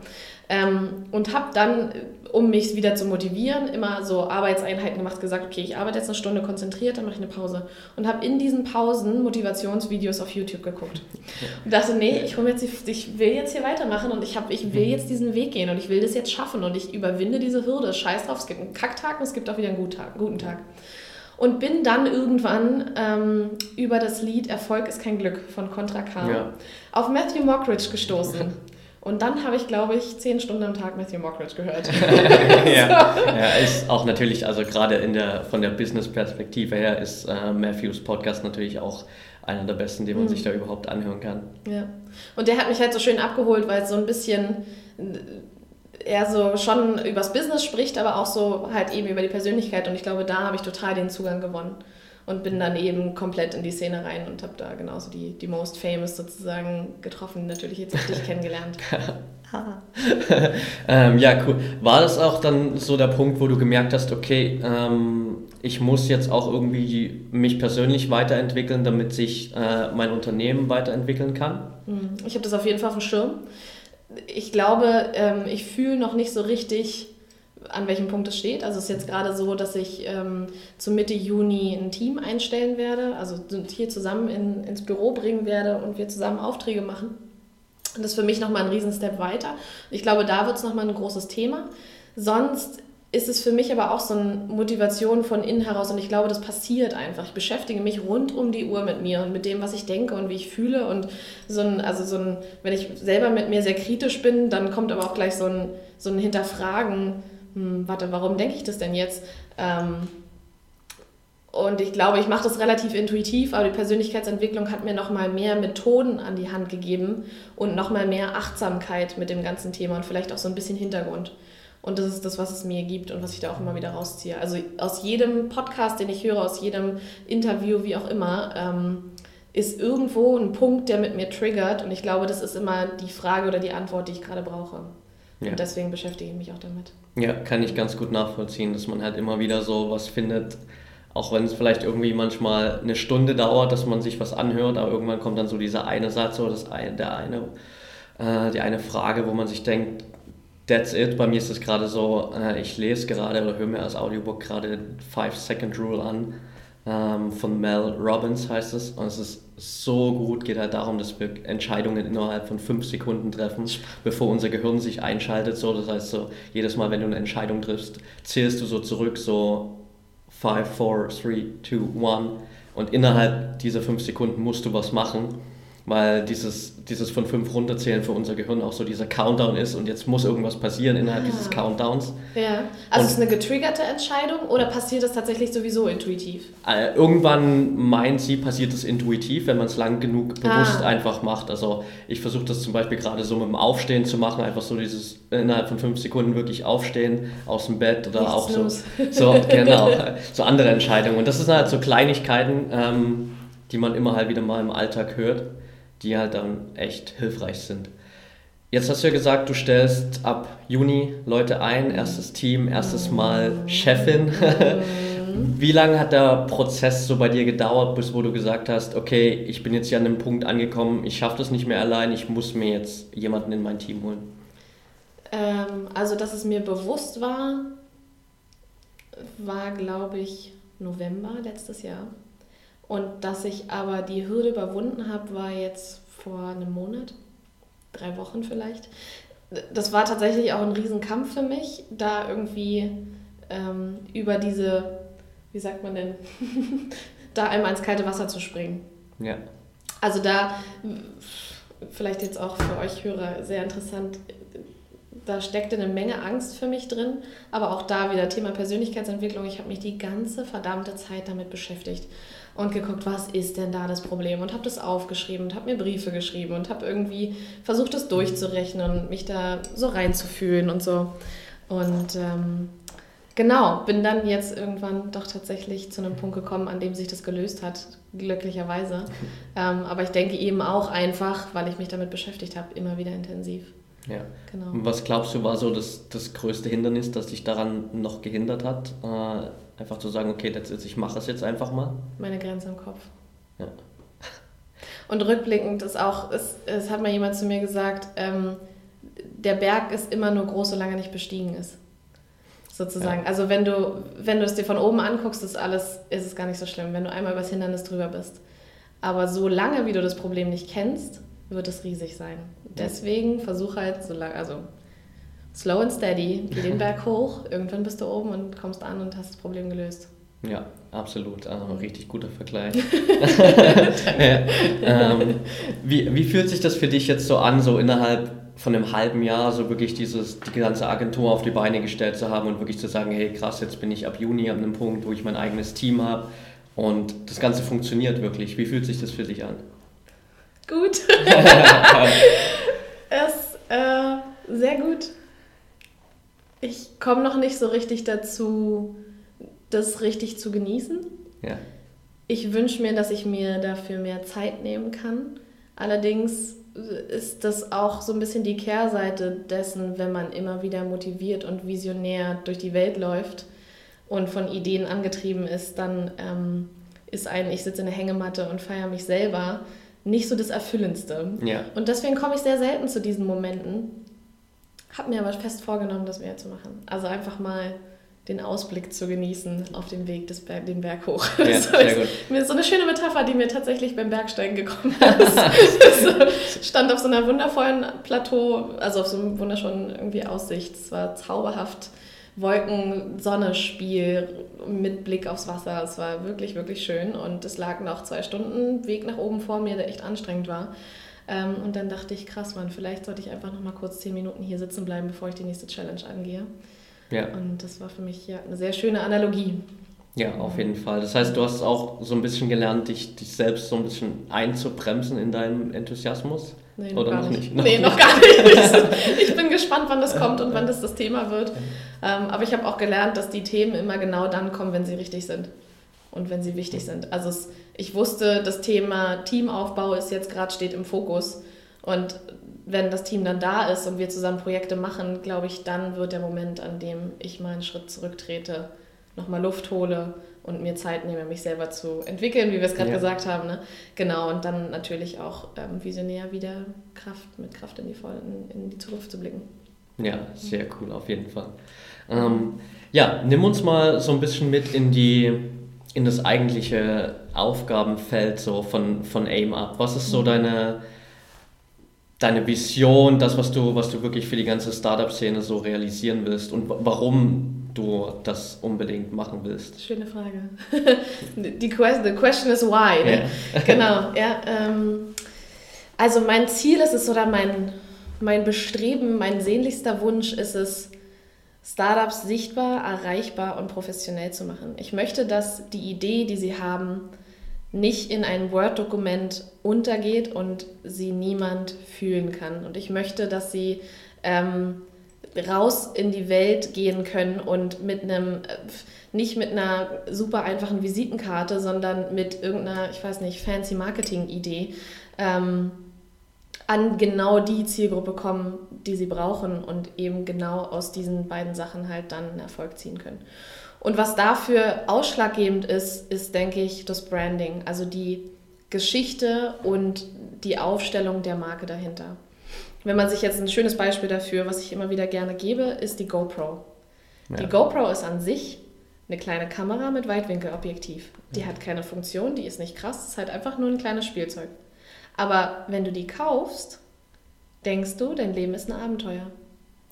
Ähm, und habe dann, äh, um mich wieder zu motivieren, immer so Arbeitseinheiten gemacht, gesagt, okay, ich arbeite jetzt eine Stunde konzentriert, dann mache ich eine Pause. Und habe in diesen Pausen Motivationsvideos auf YouTube geguckt. Und dachte, nee, ich, jetzt die, ich will jetzt hier weitermachen und ich, hab, ich will jetzt diesen Weg gehen und ich will das jetzt schaffen und ich überwinde diese Hürde. Scheiß drauf, es gibt einen Kacktag und es gibt auch wieder einen guten Tag. Guten Tag. Und bin dann irgendwann ähm, über das Lied Erfolg ist kein Glück von Contra K Ja. auf Matthew Mockridge gestoßen. Und dann habe ich, glaube ich, zehn Stunden am Tag Matthew Mockridge gehört. ja. ja, ist auch natürlich, also gerade in der, von der Business-Perspektive her ist äh, Matthews Podcast natürlich auch einer der besten, den man sich da überhaupt anhören kann. Ja. Und der hat mich halt so schön abgeholt, weil es so ein bisschen äh, er so schon übers Business spricht, aber auch so halt eben über die Persönlichkeit. Und ich glaube, da habe ich total den Zugang gewonnen. Und bin dann eben komplett in die Szene rein und habe da genauso die, die Most Famous sozusagen getroffen, natürlich jetzt auch dich kennengelernt. ähm, ja, cool. War das auch dann so der Punkt, wo du gemerkt hast, okay, ähm, ich muss jetzt auch irgendwie mich persönlich weiterentwickeln, damit sich äh, mein Unternehmen weiterentwickeln kann? Hm, Ich habe das auf jeden Fall auf dem Schirm. Ich glaube, ähm, ich fühle noch nicht so richtig, an welchem Punkt es steht. Also es ist jetzt gerade so, dass ich ähm, zu Mitte Juni ein Team einstellen werde, also hier zusammen in, ins Büro bringen werde und wir zusammen Aufträge machen. Das ist für mich nochmal ein Riesenstep weiter. Ich glaube, da wird es nochmal ein großes Thema. Sonst ist es für mich aber auch so eine Motivation von innen heraus und ich glaube, das passiert einfach. Ich beschäftige mich rund um die Uhr mit mir und mit dem, was ich denke und wie ich fühle und so ein, also so ein, wenn ich selber mit mir sehr kritisch bin, dann kommt aber auch gleich so ein, so ein Hinterfragen, hm, warte, warum denke ich das denn jetzt? Ähm, und ich glaube, ich mache das relativ intuitiv, aber die Persönlichkeitsentwicklung hat mir nochmal mehr Methoden an die Hand gegeben und nochmal mehr Achtsamkeit mit dem ganzen Thema und vielleicht auch so ein bisschen Hintergrund. Und das ist das, was es mir gibt und was ich da auch immer wieder rausziehe. Also aus jedem Podcast, den ich höre, aus jedem Interview, wie auch immer, ähm, ist irgendwo ein Punkt, der mit mir triggert. Und ich glaube, das ist immer die Frage oder die Antwort, die ich gerade brauche. Ja. Und deswegen beschäftige ich mich auch damit. Ja, kann ich ganz gut nachvollziehen, dass man halt immer wieder so was findet, auch wenn es vielleicht irgendwie manchmal eine Stunde dauert, dass man sich was anhört, aber irgendwann kommt dann so dieser eine Satz oder das eine, der eine, äh, die eine Frage, wo man sich denkt, that's it. Bei mir ist es gerade so, äh, ich lese gerade oder höre mir als Audiobook gerade Five Second Rule an. Ähm, von Mel Robbins heißt es. Und es ist so gut, geht halt darum, dass wir Entscheidungen innerhalb von fünf Sekunden treffen, bevor unser Gehirn sich einschaltet. So, das heißt so, jedes Mal, wenn du eine Entscheidung triffst, zählst du so zurück, so 5, 4, 3, 2, 1. Und innerhalb dieser fünf Sekunden musst du was machen, weil dieses, dieses von fünf runterzählen für unser Gehirn auch so dieser Countdown ist und jetzt muss irgendwas passieren innerhalb Ah. dieses Countdowns. Ja. Also Und- ist es eine getriggerte Entscheidung oder passiert das tatsächlich sowieso intuitiv? Äh, irgendwann meint sie, passiert es intuitiv, wenn man es lang genug bewusst Ah. einfach macht. Also ich versuche das zum Beispiel gerade so mit dem Aufstehen zu machen, einfach so dieses innerhalb von fünf Sekunden wirklich aufstehen aus dem Bett oder Nicht auch so, so genau so andere Entscheidungen. Und das sind halt so Kleinigkeiten, ähm, die man immer halt wieder mal im Alltag hört, die halt dann echt hilfreich sind. Jetzt hast du ja gesagt, du stellst ab Juni Leute ein, erstes Team, erstes Mal Chefin. Mhm. Wie lange hat der Prozess so bei dir gedauert, bis wo du gesagt hast, okay, ich bin jetzt hier an dem Punkt angekommen, ich schaffe das nicht mehr allein, ich muss mir jetzt jemanden in mein Team holen? Ähm, also, dass es mir bewusst war, war, glaube ich, November letztes Jahr. Und dass ich aber die Hürde überwunden habe, war jetzt vor einem Monat drei Wochen vielleicht. Das war tatsächlich auch ein Riesenkampf für mich, da irgendwie ähm, über diese, wie sagt man denn, da einmal ins kalte Wasser zu springen. Ja. Also da, vielleicht jetzt auch für euch Hörer sehr interessant, da steckte eine Menge Angst für mich drin, aber auch da wieder Thema Persönlichkeitsentwicklung. Ich habe mich die ganze verdammte Zeit damit beschäftigt und geguckt, was ist denn da das Problem und habe das aufgeschrieben und habe mir Briefe geschrieben und habe irgendwie versucht, das durchzurechnen und mich da so reinzufühlen und so. Und ähm, genau, bin dann jetzt irgendwann doch tatsächlich zu einem Punkt gekommen, an dem sich das gelöst hat, glücklicherweise. Ähm, aber ich denke eben auch einfach, weil ich mich damit beschäftigt habe, immer wieder intensiv. Ja. Genau. Was glaubst du, war so das, das größte Hindernis, das dich daran noch gehindert hat? Äh, einfach zu sagen, okay, it, ich mache es jetzt einfach mal? Meine Grenze im Kopf. Ja. Und rückblickend ist auch, es, es hat mal jemand zu mir gesagt, ähm, der Berg ist immer nur groß, solange er nicht bestiegen ist. Sozusagen. Ja. Also wenn du, wenn du es dir von oben anguckst, ist alles, ist es gar nicht so schlimm, wenn du einmal übers Hindernis drüber bist. Aber solange wie du das Problem nicht kennst, wird es riesig sein. Deswegen versuch halt so lange, also slow and steady, geh den Berg hoch, irgendwann bist du oben und kommst an und hast das Problem gelöst. Ja, absolut. Also richtig guter Vergleich. ähm, wie, wie fühlt sich das für dich jetzt so an, so innerhalb von einem halben Jahr so wirklich dieses, die ganze Agentur auf die Beine gestellt zu haben und wirklich zu sagen, hey krass, jetzt bin ich ab Juni an einem Punkt, wo ich mein eigenes Team habe und das Ganze funktioniert wirklich. Wie fühlt sich das für dich an? Gut. es, äh, sehr gut. Ich komme noch nicht so richtig dazu, das richtig zu genießen. Ja. Ich wünsche mir, dass ich mir dafür mehr Zeit nehmen kann. Allerdings ist das auch so ein bisschen die Kehrseite dessen, wenn man immer wieder motiviert und visionär durch die Welt läuft und von Ideen angetrieben ist, dann ähm, ist ein, ich sitze in der Hängematte und feiere mich selber, nicht so das Erfüllendste. Ja. Und deswegen komme ich sehr selten zu diesen Momenten. Habe mir aber fest vorgenommen, das mehr zu machen. Also einfach mal den Ausblick zu genießen auf dem Weg des Berg, den Berg hoch. Ja, so, sehr gut. Ist, so eine schöne Metapher, die mir tatsächlich beim Bergsteigen gekommen ist. so, stand auf so einer wundervollen Plateau, also auf so einem wunderschönen irgendwie Aussicht. Es war zauberhaft Wolken-Sonne-Spiel mit Blick aufs Wasser. Es war wirklich, wirklich schön und es lag noch zwei Stunden Weg nach oben vor mir, der echt anstrengend war. Ähm, und dann dachte ich, krass, Mann, vielleicht sollte ich einfach noch mal kurz zehn Minuten hier sitzen bleiben, bevor ich die nächste Challenge angehe. Ja. Und das war für mich ja eine sehr schöne Analogie. Ja, auf jeden Fall. Das heißt, du hast auch so ein bisschen gelernt, dich, dich selbst so ein bisschen einzubremsen in deinem Enthusiasmus. Nee, noch Oder noch nicht? nicht? Nee, noch gar nicht. Ich bin gespannt, wann das kommt und wann das das Thema wird. Ähm, aber ich habe auch gelernt, dass die Themen immer genau dann kommen, wenn sie richtig sind und wenn sie wichtig sind. Also es, ich wusste, das Thema Teamaufbau ist jetzt gerade steht im Fokus und wenn das Team dann da ist und wir zusammen Projekte machen, glaube ich, dann wird der Moment, an dem ich mal einen Schritt zurücktrete, nochmal Luft hole und mir Zeit nehme, mich selber zu entwickeln, wie wir es gerade ja. gesagt haben. Ne? Genau, und dann natürlich auch ähm, visionär wieder Kraft, mit Kraft in die, in, in die Zukunft zu blicken. Ja, sehr cool, auf jeden Fall. Ähm, ja, nimm uns mal so ein bisschen mit in die in das eigentliche Aufgabenfeld so von, von AIM ab. Was ist so mhm. deine, deine Vision, das, was du, was du wirklich für die ganze Startup-Szene so realisieren willst und warum du das unbedingt machen willst? Schöne Frage. Die question, the question is why. Ne? Yeah. genau, ja. Ähm, also mein Ziel ist es oder mein, mein Bestreben, mein sehnlichster Wunsch ist es, Startups sichtbar, erreichbar und professionell zu machen. Ich möchte, dass die Idee, die sie haben, nicht in ein Word-Dokument untergeht und sie niemand fühlen kann. Und ich möchte, dass sie ähm, raus in die Welt gehen können und mit einem, äh, nicht mit einer super einfachen Visitenkarte, sondern mit irgendeiner, ich weiß nicht, fancy Marketing-Idee, ähm, an genau die Zielgruppe kommen, die sie brauchen und eben genau aus diesen beiden Sachen halt dann einen Erfolg ziehen können. Und was dafür ausschlaggebend ist, ist, denke ich, das Branding, also die Geschichte und die Aufstellung der Marke dahinter. Wenn man sich jetzt ein schönes Beispiel dafür, was ich immer wieder gerne gebe, ist die GoPro. Ja. Die GoPro ist an sich eine kleine Kamera mit Weitwinkelobjektiv. Die ja. hat keine Funktion, die ist nicht krass, ist halt einfach nur ein kleines Spielzeug. Aber wenn du die kaufst, denkst du, dein Leben ist ein Abenteuer.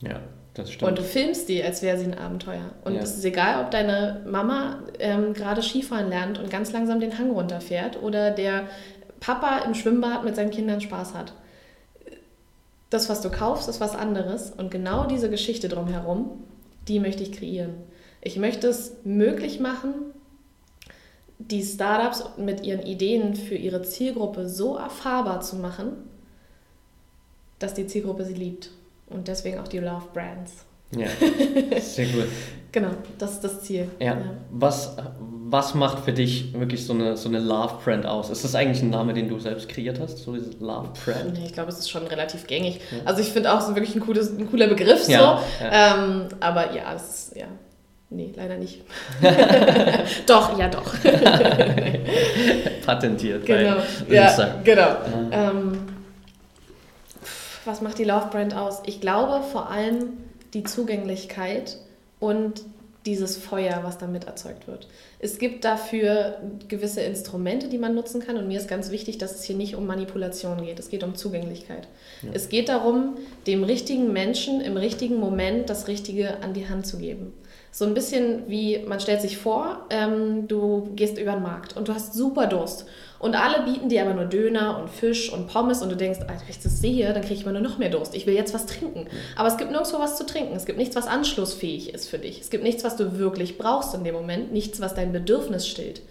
Ja, das stimmt. Und du filmst die, als wäre sie ein Abenteuer. Und ja. es ist egal, ob deine Mama ähm, gerade Skifahren lernt und ganz langsam den Hang runterfährt oder der Papa im Schwimmbad mit seinen Kindern Spaß hat. Das, was du kaufst, ist was anderes. Und genau diese Geschichte drumherum, die möchte ich kreieren. Ich möchte es möglich machen, die Startups mit ihren Ideen für ihre Zielgruppe so erfahrbar zu machen, dass die Zielgruppe sie liebt. Und deswegen auch die Love Brands. Ja, sehr gut. genau, das ist das Ziel. Ja. ja. Was, was macht für dich wirklich so eine, so eine Love Brand aus? Ist das eigentlich ein Name, den du selbst kreiert hast, so diese Love Brand? Nee, ich glaube, es ist schon relativ gängig. Ja. Also ich finde auch so wirklich ein, cooles, ein cooler Begriff so. Ja, ähm, aber ja, es ist, ja, Nee, leider nicht. doch, ja doch. Patentiert. Genau. Ja, genau. Ähm, was macht die Love Brand aus? Ich glaube vor allem die Zugänglichkeit und dieses Feuer, was damit erzeugt wird. Es gibt dafür gewisse Instrumente, die man nutzen kann und mir ist ganz wichtig, dass es hier nicht um Manipulation geht. Es geht um Zugänglichkeit. Ja. Es geht darum, dem richtigen Menschen im richtigen Moment das Richtige an die Hand zu geben. So ein bisschen wie, man stellt sich vor, ähm, du gehst über den Markt und du hast super Durst. Und alle bieten dir aber nur Döner und Fisch und Pommes und du denkst, Alter, wenn ich das sehe, dann kriege ich immer nur noch mehr Durst. Ich will jetzt was trinken. Aber es gibt nirgendwo was zu trinken. Es gibt nichts, was anschlussfähig ist für dich. Es gibt nichts, was du wirklich brauchst in dem Moment. Nichts, was dein Bedürfnis stillt.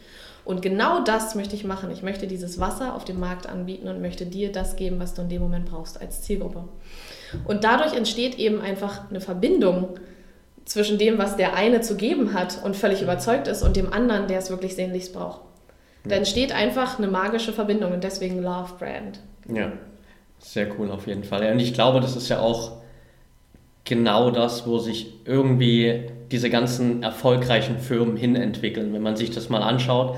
Und genau das möchte ich machen. Ich möchte dieses Wasser auf dem Markt anbieten und möchte dir das geben, was du in dem Moment brauchst als Zielgruppe. Und dadurch entsteht eben einfach eine Verbindung zwischen dem, was der eine zu geben hat und völlig überzeugt ist, und dem anderen, der es wirklich sehnlichst braucht. Da entsteht einfach eine magische Verbindung und deswegen Love Brand. Ja, sehr cool auf jeden Fall. und ich glaube, das ist ja auch genau das, wo sich irgendwie diese ganzen erfolgreichen Firmen hinentwickeln. Wenn man sich das mal anschaut,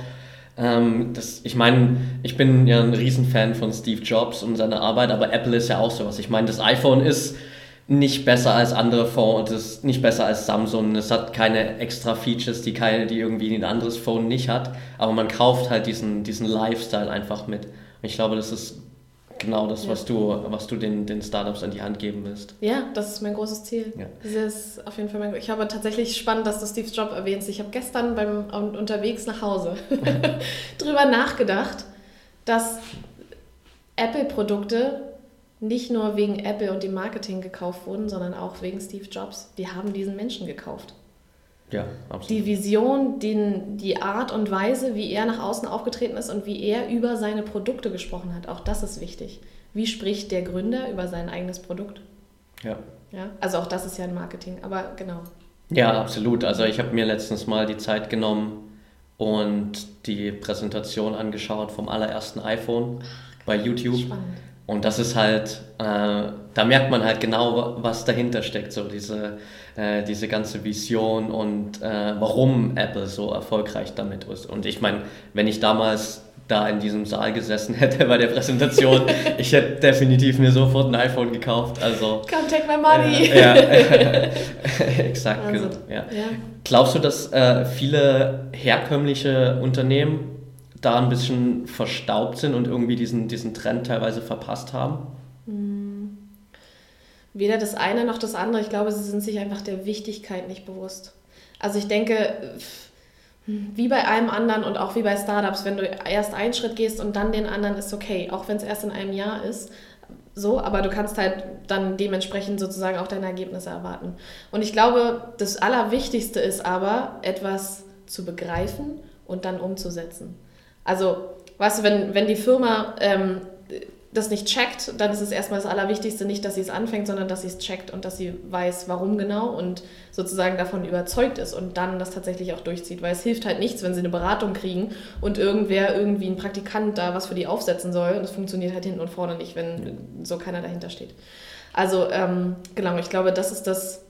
ähm, das, ich meine, ich bin ja ein Riesenfan von Steve Jobs und seiner Arbeit, aber Apple ist ja auch sowas. Ich meine, das iPhone ist nicht besser als andere Phones, es ist nicht besser als Samsung, es hat keine extra Features, die, keine, die irgendwie ein anderes Phone nicht hat, aber man kauft halt diesen, diesen Lifestyle einfach mit. Und ich glaube, das ist genau das, ja. was du, was du den, den Startups an die Hand geben willst. Ja, das ist mein großes Ziel. Ja. Das ist auf jeden Fall mein, ich habe tatsächlich spannend, dass du Steve Jobs erwähnst. Ich habe gestern beim unterwegs nach Hause drüber nachgedacht, dass Apple-Produkte nicht nur wegen Apple und dem Marketing gekauft wurden, sondern auch wegen Steve Jobs. Die haben diesen Menschen gekauft. Ja, absolut. Die Vision, den, die Art und Weise, wie er nach außen aufgetreten ist und wie er über seine Produkte gesprochen hat, auch das ist wichtig. Wie spricht der Gründer über sein eigenes Produkt? Ja. ja. Also auch das ist ja ein Marketing, aber genau. Ja, absolut. Also ich habe mir letztens mal die Zeit genommen und die Präsentation angeschaut vom allerersten iPhone bei YouTube. Spannend. Und das ist halt, äh, da merkt man halt genau, was dahinter steckt, so diese, äh, diese ganze Vision und äh, warum Apple so erfolgreich damit ist. Und ich meine, wenn ich damals da in diesem Saal gesessen hätte bei der Präsentation, ich hätte definitiv mir sofort ein iPhone gekauft. Also, Come take my money. Äh, ja, exakt. Also, genau, ja. Ja. Glaubst du, dass äh, viele herkömmliche Unternehmen da ein bisschen verstaubt sind und irgendwie diesen, diesen Trend teilweise verpasst haben? Hm. Weder das eine noch das andere. Ich glaube, sie sind sich einfach der Wichtigkeit nicht bewusst. Also ich denke, wie bei allem anderen und auch wie bei Startups, wenn du erst einen Schritt gehst und dann den anderen, ist okay, auch wenn es erst in einem Jahr ist. So, aber du kannst halt dann dementsprechend sozusagen auch deine Ergebnisse erwarten. Und ich glaube, das Allerwichtigste ist aber, etwas zu begreifen und dann umzusetzen. Also, weißt du, wenn, wenn die Firma ähm, das nicht checkt, dann ist es erstmal das Allerwichtigste nicht, dass sie es anfängt, sondern dass sie es checkt und dass sie weiß, warum genau und sozusagen davon überzeugt ist und dann das tatsächlich auch durchzieht. Weil es hilft halt nichts, wenn sie eine Beratung kriegen und irgendwer, irgendwie ein Praktikant da was für die aufsetzen soll und es funktioniert halt hinten und vorne nicht, wenn so keiner dahinter steht. Also ähm, genau, ich glaube, das ist das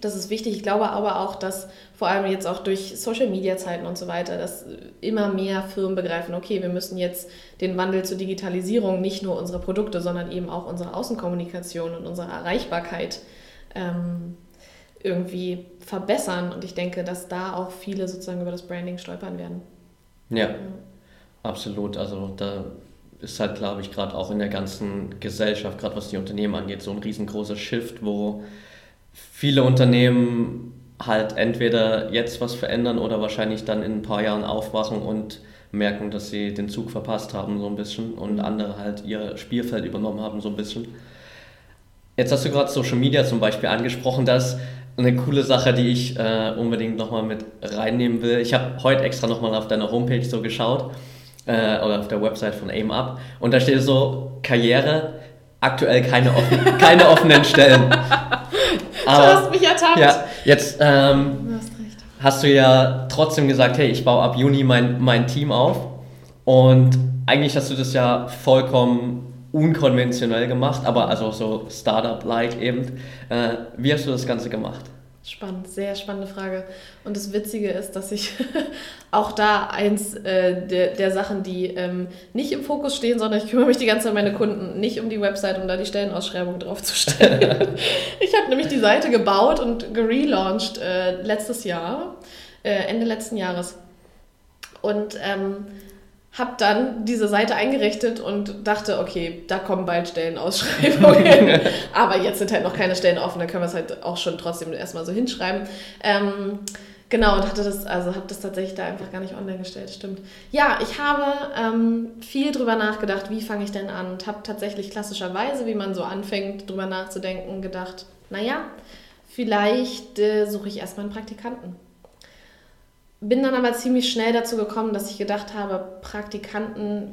das ist wichtig. Ich glaube aber auch, dass vor allem jetzt auch durch Social-Media-Zeiten und so weiter, dass immer mehr Firmen begreifen, okay, wir müssen jetzt den Wandel zur Digitalisierung, nicht nur unsere Produkte, sondern eben auch unsere Außenkommunikation und unsere Erreichbarkeit ähm, irgendwie verbessern. Und ich denke, dass da auch viele sozusagen über das Branding stolpern werden. Ja, ja. absolut. Also da ist halt, glaube ich, gerade auch in der ganzen Gesellschaft, gerade was die Unternehmen angeht, so ein riesengroßer Shift, wo viele Unternehmen halt entweder jetzt was verändern oder wahrscheinlich dann in ein paar Jahren aufwachen und merken, dass sie den Zug verpasst haben so ein bisschen und andere halt ihr Spielfeld übernommen haben so ein bisschen. Jetzt hast du gerade Social Media zum Beispiel angesprochen, das ist eine coole Sache, die ich äh, unbedingt nochmal mit reinnehmen will. Ich habe heute extra nochmal auf deiner Homepage so geschaut äh, oder auf der Website von AimUp und da steht so Karriere, aktuell keine, offen, keine offenen Stellen. Aber, du hast mich ertappt. Ja, jetzt ähm, hast, hast, du ja trotzdem gesagt, hey, ich baue ab Juni mein, mein Team auf. Und eigentlich hast du das ja vollkommen unkonventionell gemacht, aber also so Startup-like eben. Äh, wie hast du das Ganze gemacht? Spannend, sehr spannende Frage. Und das Witzige ist, dass ich auch da eins äh, der, der Sachen, die ähm, nicht im Fokus stehen, sondern ich kümmere mich die ganze Zeit um meine Kunden, nicht um die Website, um da die Stellenausschreibung draufzustellen. ich habe nämlich die Seite gebaut und gelauncht äh, letztes Jahr, äh, Ende letzten Jahres. Und ähm, habe dann diese Seite eingerichtet und dachte, okay, da kommen bald Stellenausschreibungen. Aber jetzt sind halt noch keine Stellen offen, dann können wir es halt auch schon trotzdem erstmal so hinschreiben. Ähm, genau, und hatte das, also habe das tatsächlich da einfach gar nicht online gestellt, stimmt. Ja, ich habe ähm, viel drüber nachgedacht, wie fange ich denn an und habe tatsächlich klassischerweise, wie man so anfängt, drüber nachzudenken, gedacht, naja, vielleicht äh, suche ich erstmal einen Praktikanten bin dann aber ziemlich schnell dazu gekommen, dass ich gedacht habe, Praktikanten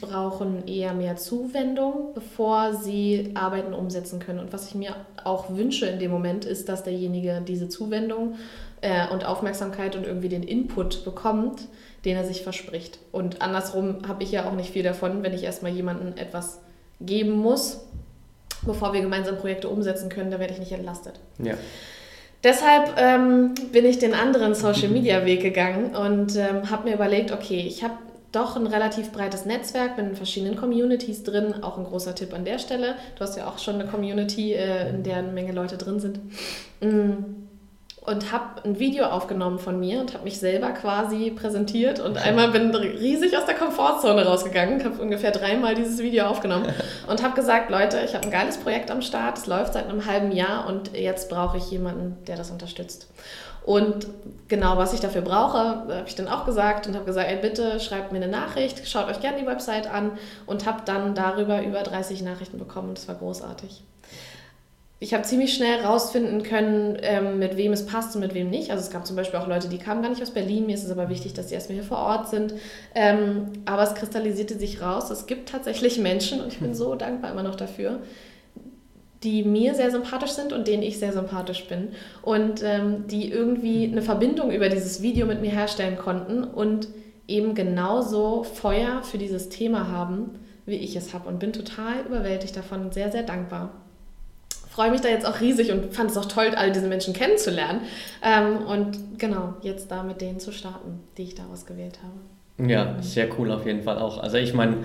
brauchen eher mehr Zuwendung, bevor sie Arbeiten umsetzen können. Und was ich mir auch wünsche in dem Moment, ist, dass derjenige diese Zuwendung äh, und Aufmerksamkeit und irgendwie den Input bekommt, den er sich verspricht. Und andersrum habe ich ja auch nicht viel davon, wenn ich erstmal jemandem etwas geben muss, bevor wir gemeinsam Projekte umsetzen können, da werde ich nicht entlastet. Ja. Deshalb ähm, bin ich den anderen Social Media Weg gegangen und ähm, habe mir überlegt, okay, ich habe doch ein relativ breites Netzwerk, bin in verschiedenen Communities drin. Auch ein großer Tipp an der Stelle. Du hast ja auch schon eine Community, äh, in der eine Menge Leute drin sind. Mm und habe ein Video aufgenommen von mir und habe mich selber quasi präsentiert und einmal bin riesig aus der Komfortzone rausgegangen, habe ungefähr dreimal dieses Video aufgenommen und habe gesagt, Leute, ich habe ein geiles Projekt am Start, es läuft seit einem halben Jahr und jetzt brauche ich jemanden, der das unterstützt. Und genau, was ich dafür brauche, habe ich dann auch gesagt und habe gesagt, ey, bitte schreibt mir eine Nachricht, schaut euch gerne die Website an und habe dann darüber über 30 Nachrichten bekommen. Das war großartig ich habe ziemlich schnell rausfinden können, ähm, mit wem es passt und mit wem nicht. Also es gab zum Beispiel auch Leute, die kamen gar nicht aus Berlin. Mir ist es aber wichtig, dass sie erstmal hier vor Ort sind. Ähm, aber es kristallisierte sich raus. Es gibt tatsächlich Menschen, und ich bin so dankbar immer noch dafür, die mir sehr sympathisch sind und denen ich sehr sympathisch bin. Und ähm, die irgendwie eine Verbindung über dieses Video mit mir herstellen konnten und eben genauso Feuer für dieses Thema haben, wie ich es habe. Und bin total überwältigt davon und sehr, sehr dankbar freue mich da jetzt auch riesig und fand es auch toll, all diese Menschen kennenzulernen. Ähm, und genau, jetzt da mit denen zu starten, die ich da ausgewählt habe. Ja, sehr cool auf jeden Fall auch. Also ich meine,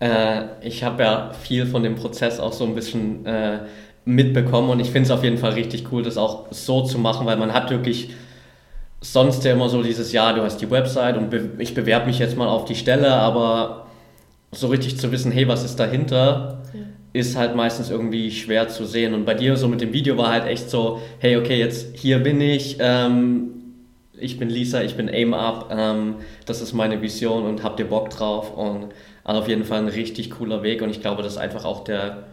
äh, ich habe ja viel von dem Prozess auch so ein bisschen äh, mitbekommen und ich finde es auf jeden Fall richtig cool, das auch so zu machen, weil man hat wirklich sonst ja immer so dieses, ja, du hast die Website und be ich bewerbe mich jetzt mal auf die Stelle, aber so richtig zu wissen, hey, was ist dahinter, ist halt meistens irgendwie schwer zu sehen. Und bei dir so mit dem Video war halt echt so, hey, okay, jetzt hier bin ich, ähm, ich bin Lisa, ich bin Aim Up, ähm, das ist meine Vision und habt ihr Bock drauf? Und also auf jeden Fall ein richtig cooler Weg und ich glaube, das ist einfach auch der,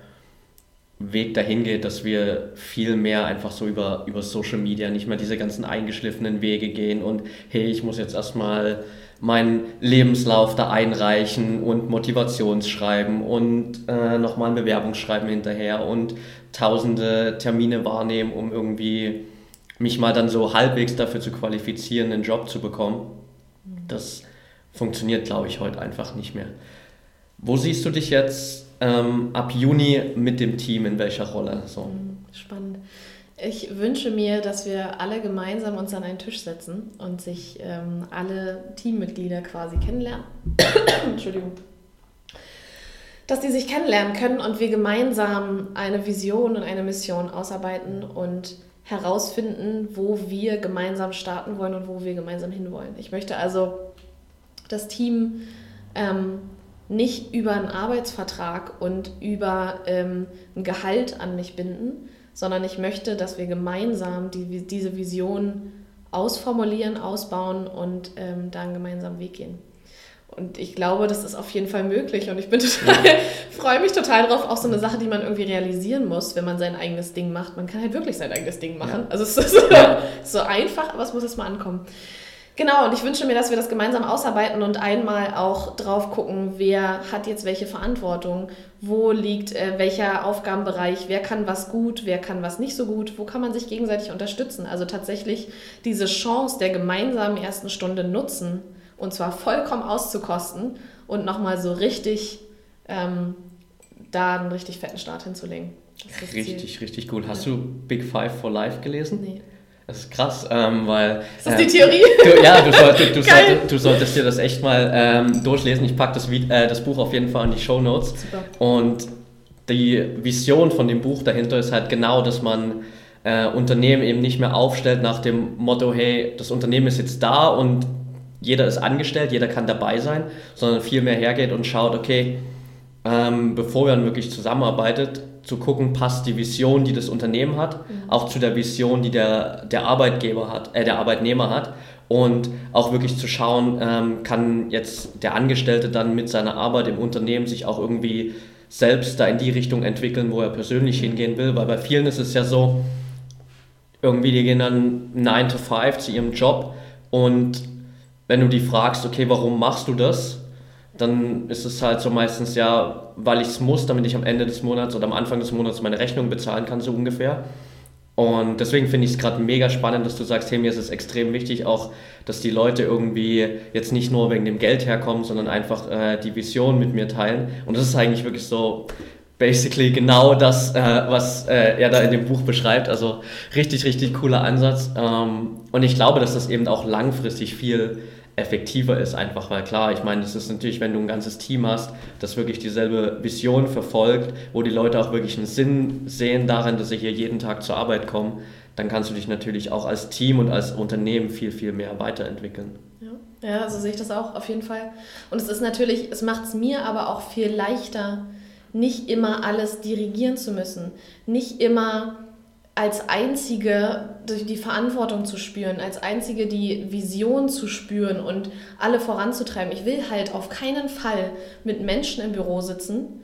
Weg dahin geht, dass wir viel mehr einfach so über, über Social Media nicht mehr diese ganzen eingeschliffenen Wege gehen und hey, ich muss jetzt erstmal meinen Lebenslauf da einreichen und Motivationsschreiben und äh, nochmal ein Bewerbungsschreiben hinterher und tausende Termine wahrnehmen, um irgendwie mich mal dann so halbwegs dafür zu qualifizieren, einen Job zu bekommen. Das funktioniert, glaube ich, heute einfach nicht mehr. Wo siehst du dich jetzt ähm, ab Juni mit dem Team, in welcher Rolle? So. Hm, spannend. Ich wünsche mir, dass wir alle gemeinsam uns an einen Tisch setzen und sich ähm, alle Teammitglieder quasi kennenlernen. Entschuldigung. Dass die sich kennenlernen können und wir gemeinsam eine Vision und eine Mission ausarbeiten und herausfinden, wo wir gemeinsam starten wollen und wo wir gemeinsam hinwollen. Ich möchte also das Team ähm, nicht über einen Arbeitsvertrag und über ähm, ein Gehalt an mich binden, sondern ich möchte, dass wir gemeinsam die, diese Vision ausformulieren, ausbauen und ähm, da einen gemeinsamen Weg gehen. Und ich glaube, das ist auf jeden Fall möglich und ich bin total, ja. freue mich total drauf. Auch so eine Sache, die man irgendwie realisieren muss, wenn man sein eigenes Ding macht. Man kann halt wirklich sein eigenes Ding machen. Ja. Also es ist so, so einfach, aber es muss jetzt mal ankommen. Genau, und ich wünsche mir, dass wir das gemeinsam ausarbeiten und einmal auch drauf gucken, wer hat jetzt welche Verantwortung, wo liegt äh, welcher Aufgabenbereich, wer kann was gut, wer kann was nicht so gut, wo kann man sich gegenseitig unterstützen. Also tatsächlich diese Chance der gemeinsamen ersten Stunde nutzen und zwar vollkommen auszukosten und nochmal so richtig ähm, da einen richtig fetten Start hinzulegen. Richtig, richtig cool. Hast ja. du Big Five for Life gelesen? Nee. Das ist krass, ähm, weil. Ist das äh, die Theorie? Du, ja, du, soll, du, solltest, du, solltest dir das echt mal ähm, durchlesen. Ich packe das, äh, das Buch auf jeden Fall in die Show Notes. Und die Vision von dem Buch dahinter ist halt genau, dass man äh, Unternehmen eben nicht mehr aufstellt nach dem Motto, hey, das Unternehmen ist jetzt da und jeder ist angestellt, jeder kann dabei sein, sondern viel mehr hergeht und schaut, okay, ähm, bevor man wirklich zusammenarbeitet, zu gucken, passt die Vision, die das Unternehmen hat, mhm. auch zu der Vision, die der, der Arbeitgeber hat, äh, der Arbeitnehmer hat. Und auch wirklich zu schauen, ähm, kann jetzt der Angestellte dann mit seiner Arbeit im Unternehmen sich auch irgendwie selbst da in die Richtung entwickeln, wo er persönlich hingehen will. Weil bei vielen ist es ja so, irgendwie die gehen dann 9 to 5 zu ihrem Job und wenn du die fragst, okay, warum machst du das? Dann ist es halt so meistens ja, weil ich es muss, damit ich am Ende des Monats oder am Anfang des Monats meine Rechnung bezahlen kann, so ungefähr. Und deswegen finde ich es gerade mega spannend, dass du sagst, hey, mir ist es extrem wichtig auch, dass die Leute irgendwie jetzt nicht nur wegen dem Geld herkommen, sondern einfach äh, die Vision mit mir teilen. Und das ist eigentlich wirklich so basically genau das, äh, was äh, er da in dem Buch beschreibt. Also richtig, richtig cooler Ansatz. Ähm, und ich glaube, dass das eben auch langfristig viel effektiver ist, einfach weil klar, ich meine, das ist natürlich, wenn du ein ganzes Team hast, das wirklich dieselbe Vision verfolgt, wo die Leute auch wirklich einen Sinn sehen darin, dass sie hier jeden Tag zur Arbeit kommen, dann kannst du dich natürlich auch als Team und als Unternehmen viel, viel mehr weiterentwickeln. Ja so sehe ich das auch auf jeden Fall. Und es ist natürlich, es macht es mir aber auch viel leichter, nicht immer alles dirigieren zu müssen, nicht immer als einzige die Verantwortung zu spüren, als einzige die Vision zu spüren und alle voranzutreiben. Ich will halt auf keinen Fall mit Menschen im Büro sitzen,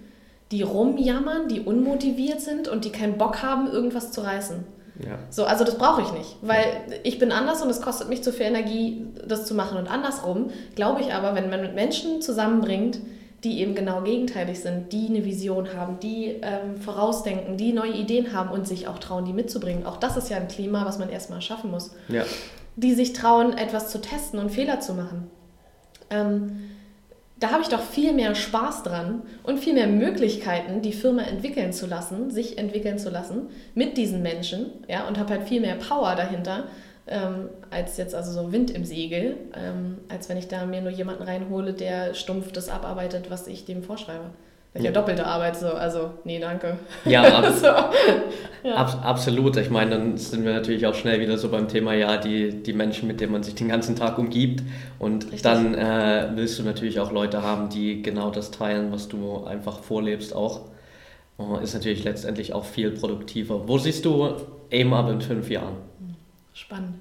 die rumjammern, die unmotiviert sind und die keinen Bock haben, irgendwas zu reißen. Ja. So, also das brauche ich nicht, weil ich bin anders und es kostet mich zu viel Energie, das zu machen. Und andersrum glaube ich aber, wenn man mit Menschen zusammenbringt, die eben genau gegenteilig sind, die eine Vision haben, die ähm, vorausdenken, die neue Ideen haben und sich auch trauen, die mitzubringen. Auch das ist ja ein Klima, was man erstmal schaffen muss. Ja. Die sich trauen, etwas zu testen und Fehler zu machen. Ähm, da habe ich doch viel mehr Spaß dran und viel mehr Möglichkeiten, die Firma entwickeln zu lassen, sich entwickeln zu lassen mit diesen Menschen, ja, und habe halt viel mehr Power dahinter, ähm, als jetzt also so Wind im Segel, ähm, als wenn ich da mir nur jemanden reinhole, der stumpf das abarbeitet, was ich dem vorschreibe. Ich ja. doppelte Arbeit so, also nee, danke. Ja, ab so. ja. Ab, absolut. Ich meine, dann sind wir natürlich auch schnell wieder so beim Thema, ja, die, die Menschen, mit denen man sich den ganzen Tag umgibt. Und Richtig. dann äh, willst du natürlich auch Leute haben, die genau das teilen, was du einfach vorlebst auch. Uh, ist natürlich letztendlich auch viel produktiver. Wo siehst du Up in fünf Jahren? Spannend.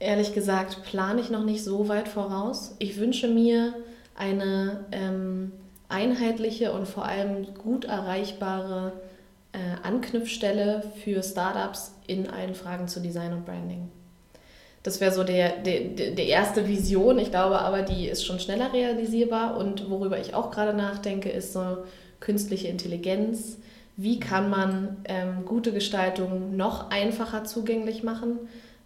Ehrlich gesagt plane ich noch nicht so weit voraus. Ich wünsche mir eine, ähm, einheitliche und vor allem gut erreichbare äh, Anknüpfstelle für Startups in allen Fragen zu Design und Branding. Das wäre so der, der, der erste Vision. Ich glaube aber, die ist schon schneller realisierbar. Und worüber ich auch gerade nachdenke, ist so künstliche Intelligenz. Wie kann man ähm, gute Gestaltung noch einfacher zugänglich machen?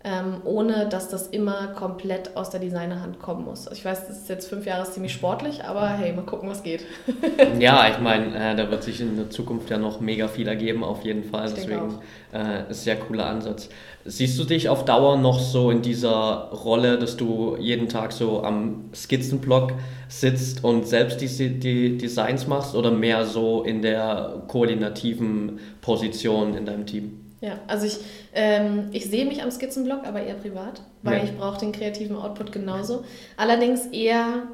Ähm, ohne dass das immer komplett aus der Designerhand kommen muss. Ich weiß, das ist jetzt fünf Jahre ziemlich sportlich, aber hey, mal gucken, was geht. ja, ich meine, äh, da wird sich in der Zukunft ja noch mega viel ergeben, auf jeden Fall. Ich Deswegen äh, ist sehr cooler Ansatz. Siehst du dich auf Dauer noch so in dieser Rolle, dass du jeden Tag so am Skizzenblock sitzt und selbst die, die Designs machst oder mehr so in der koordinativen Position in deinem Team? Ja, also ich, ähm, ich sehe mich am Skizzenblock, aber eher privat, weil ja. ich brauche den kreativen Output genauso. Allerdings eher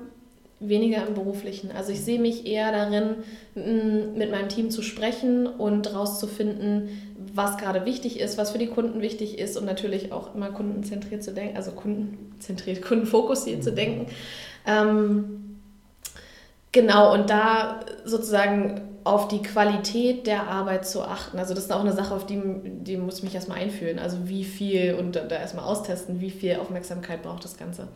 weniger im beruflichen. Also ich sehe mich eher darin, mit meinem Team zu sprechen und rauszufinden, was gerade wichtig ist, was für die Kunden wichtig ist und natürlich auch immer kundenzentriert zu denken, also kundenzentriert, kundenfokussiert zu denken. Ähm, genau, und da sozusagen auf die Qualität der Arbeit zu achten. Also das ist auch eine Sache, auf die, die muss ich mich erstmal einfühlen. Also wie viel und da erstmal austesten, wie viel Aufmerksamkeit braucht das Ganze.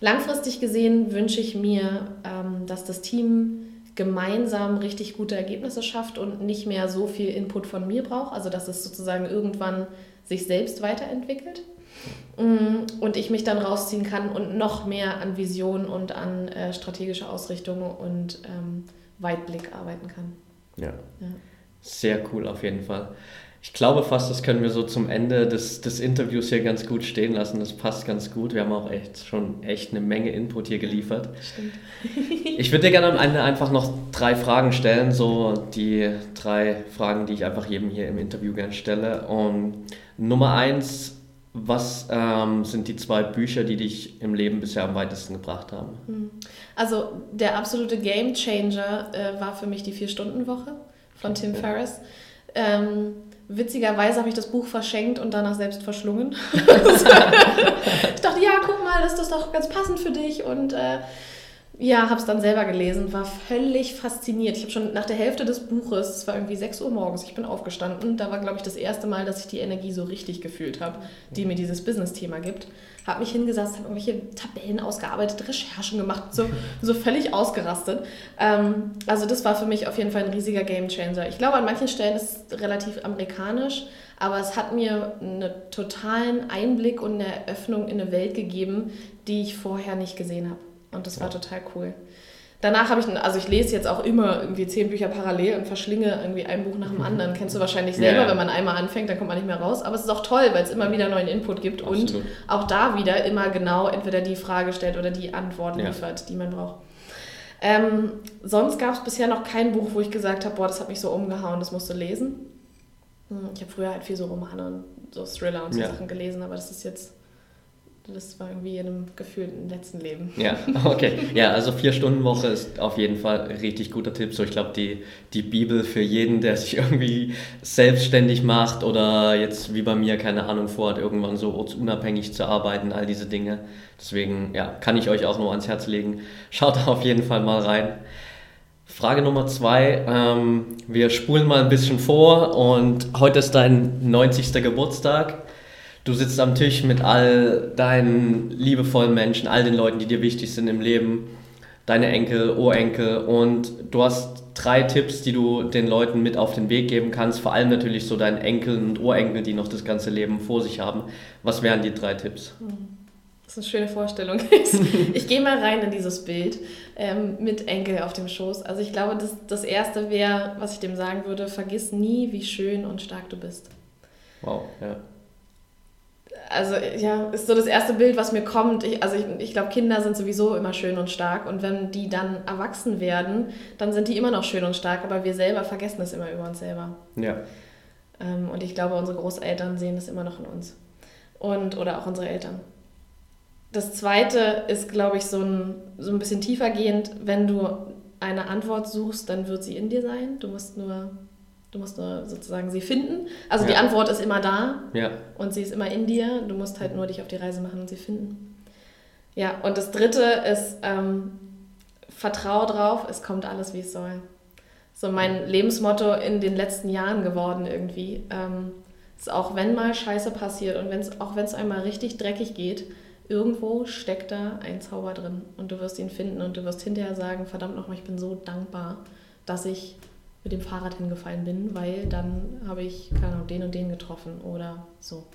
Langfristig gesehen wünsche ich mir, ähm, dass das Team gemeinsam richtig gute Ergebnisse schafft und nicht mehr so viel Input von mir braucht. Also dass es sozusagen irgendwann sich selbst weiterentwickelt und ich mich dann rausziehen kann und noch mehr an Vision und an äh, strategische Ausrichtung und ähm, Weitblick arbeiten kann. Ja. ja. Sehr cool auf jeden Fall. Ich glaube fast, das können wir so zum Ende des, des Interviews hier ganz gut stehen lassen. Das passt ganz gut. Wir haben auch echt schon echt eine Menge Input hier geliefert. Stimmt. ich würde dir gerne am Ende einfach noch drei Fragen stellen, so die drei Fragen, die ich einfach jedem hier im Interview gerne stelle. Und Nummer eins, was ähm, sind die zwei Bücher, die dich im Leben bisher am weitesten gebracht haben? Hm. Also der absolute Game Changer äh, war für mich die Vier-Stunden-Woche von Tim Ferriss. Ähm, witzigerweise habe ich das Buch verschenkt und danach selbst verschlungen. ich dachte, ja, guck mal, das ist doch ganz passend für dich und äh, ja, habe es dann selber gelesen, war völlig fasziniert. Ich habe schon nach der Hälfte des Buches, es war irgendwie 6 Uhr morgens, ich bin aufgestanden. Da war, glaube ich, das erste Mal, dass ich die Energie so richtig gefühlt habe, die mir dieses Business-Thema gibt. Habe mich hingesetzt, habe irgendwelche Tabellen ausgearbeitet, Recherchen gemacht, so, so völlig ausgerastet. Ähm, also das war für mich auf jeden Fall ein riesiger Gamechanger. Ich glaube, an manchen Stellen ist es relativ amerikanisch, aber es hat mir einen totalen Einblick und eine Eröffnung in eine Welt gegeben, die ich vorher nicht gesehen habe. Und das war total cool. Danach habe ich, also ich lese jetzt auch immer irgendwie zehn Bücher parallel und verschlinge irgendwie ein Buch nach dem anderen. Kennst du wahrscheinlich selber, ja. wenn man einmal anfängt, dann kommt man nicht mehr raus. Aber es ist auch toll, weil es immer wieder neuen Input gibt Absolut. und auch da wieder immer genau entweder die Frage stellt oder die Antwort liefert, ja. die man braucht. Ähm, sonst gab es bisher noch kein Buch, wo ich gesagt habe, boah, das hat mich so umgehauen, das musst du lesen. Hm, ich habe früher halt viel so Romane und so Thriller und so ja. Sachen gelesen, aber das ist jetzt das war irgendwie in einem gefühlten letzten Leben. Ja, okay. Ja, also vier Stunden Woche ist auf jeden Fall ein richtig guter Tipp. So, ich glaube, die, die Bibel für jeden, der sich irgendwie selbstständig macht oder jetzt wie bei mir, keine Ahnung, vorhat, irgendwann so unabhängig zu arbeiten, all diese Dinge. Deswegen, ja, kann ich euch auch nur ans Herz legen. Schaut da auf jeden Fall mal rein. Frage Nummer zwei. Ähm, wir spulen mal ein bisschen vor und heute ist dein 90. Geburtstag. Du sitzt am Tisch mit all deinen liebevollen Menschen, all den Leuten, die dir wichtig sind im Leben, deine Enkel, Urenkel und du hast drei Tipps, die du den Leuten mit auf den Weg geben kannst, vor allem natürlich so deinen Enkeln und Urenkel, die noch das ganze Leben vor sich haben. Was wären die drei Tipps? Das ist eine schöne Vorstellung. ich gehe mal rein in dieses Bild ähm, mit Enkel auf dem Schoß. Also ich glaube, das, das Erste wäre, was ich dem sagen würde, vergiss nie, wie schön und stark du bist. Wow, ja also ja, ist so das erste Bild, was mir kommt. Ich, also ich, ich glaube, Kinder sind sowieso immer schön und stark und wenn die dann erwachsen werden, dann sind die immer noch schön und stark, aber wir selber vergessen es immer über uns selber. Ja. Ähm, und ich glaube, unsere Großeltern sehen das immer noch in uns. Und, oder auch unsere Eltern. Das zweite ist, glaube ich, so ein, so ein bisschen tiefergehend. Wenn du eine Antwort suchst, dann wird sie in dir sein. Du musst nur Du musst nur sozusagen sie finden. Also ja. die Antwort ist immer da ja. und sie ist immer in dir. Du musst halt nur dich auf die Reise machen und sie finden. Ja, und das dritte ist, ähm, vertraue drauf, es kommt alles, wie es soll. So mein Lebensmotto in den letzten Jahren geworden irgendwie. Ähm, ist auch wenn mal Scheiße passiert und wenn's, auch wenn es einmal richtig dreckig geht, irgendwo steckt da ein Zauber drin und du wirst ihn finden und du wirst hinterher sagen, verdammt nochmal, ich bin so dankbar, dass ich mit dem Fahrrad hingefallen bin, weil dann habe ich, keine Ahnung, den und den getroffen oder so.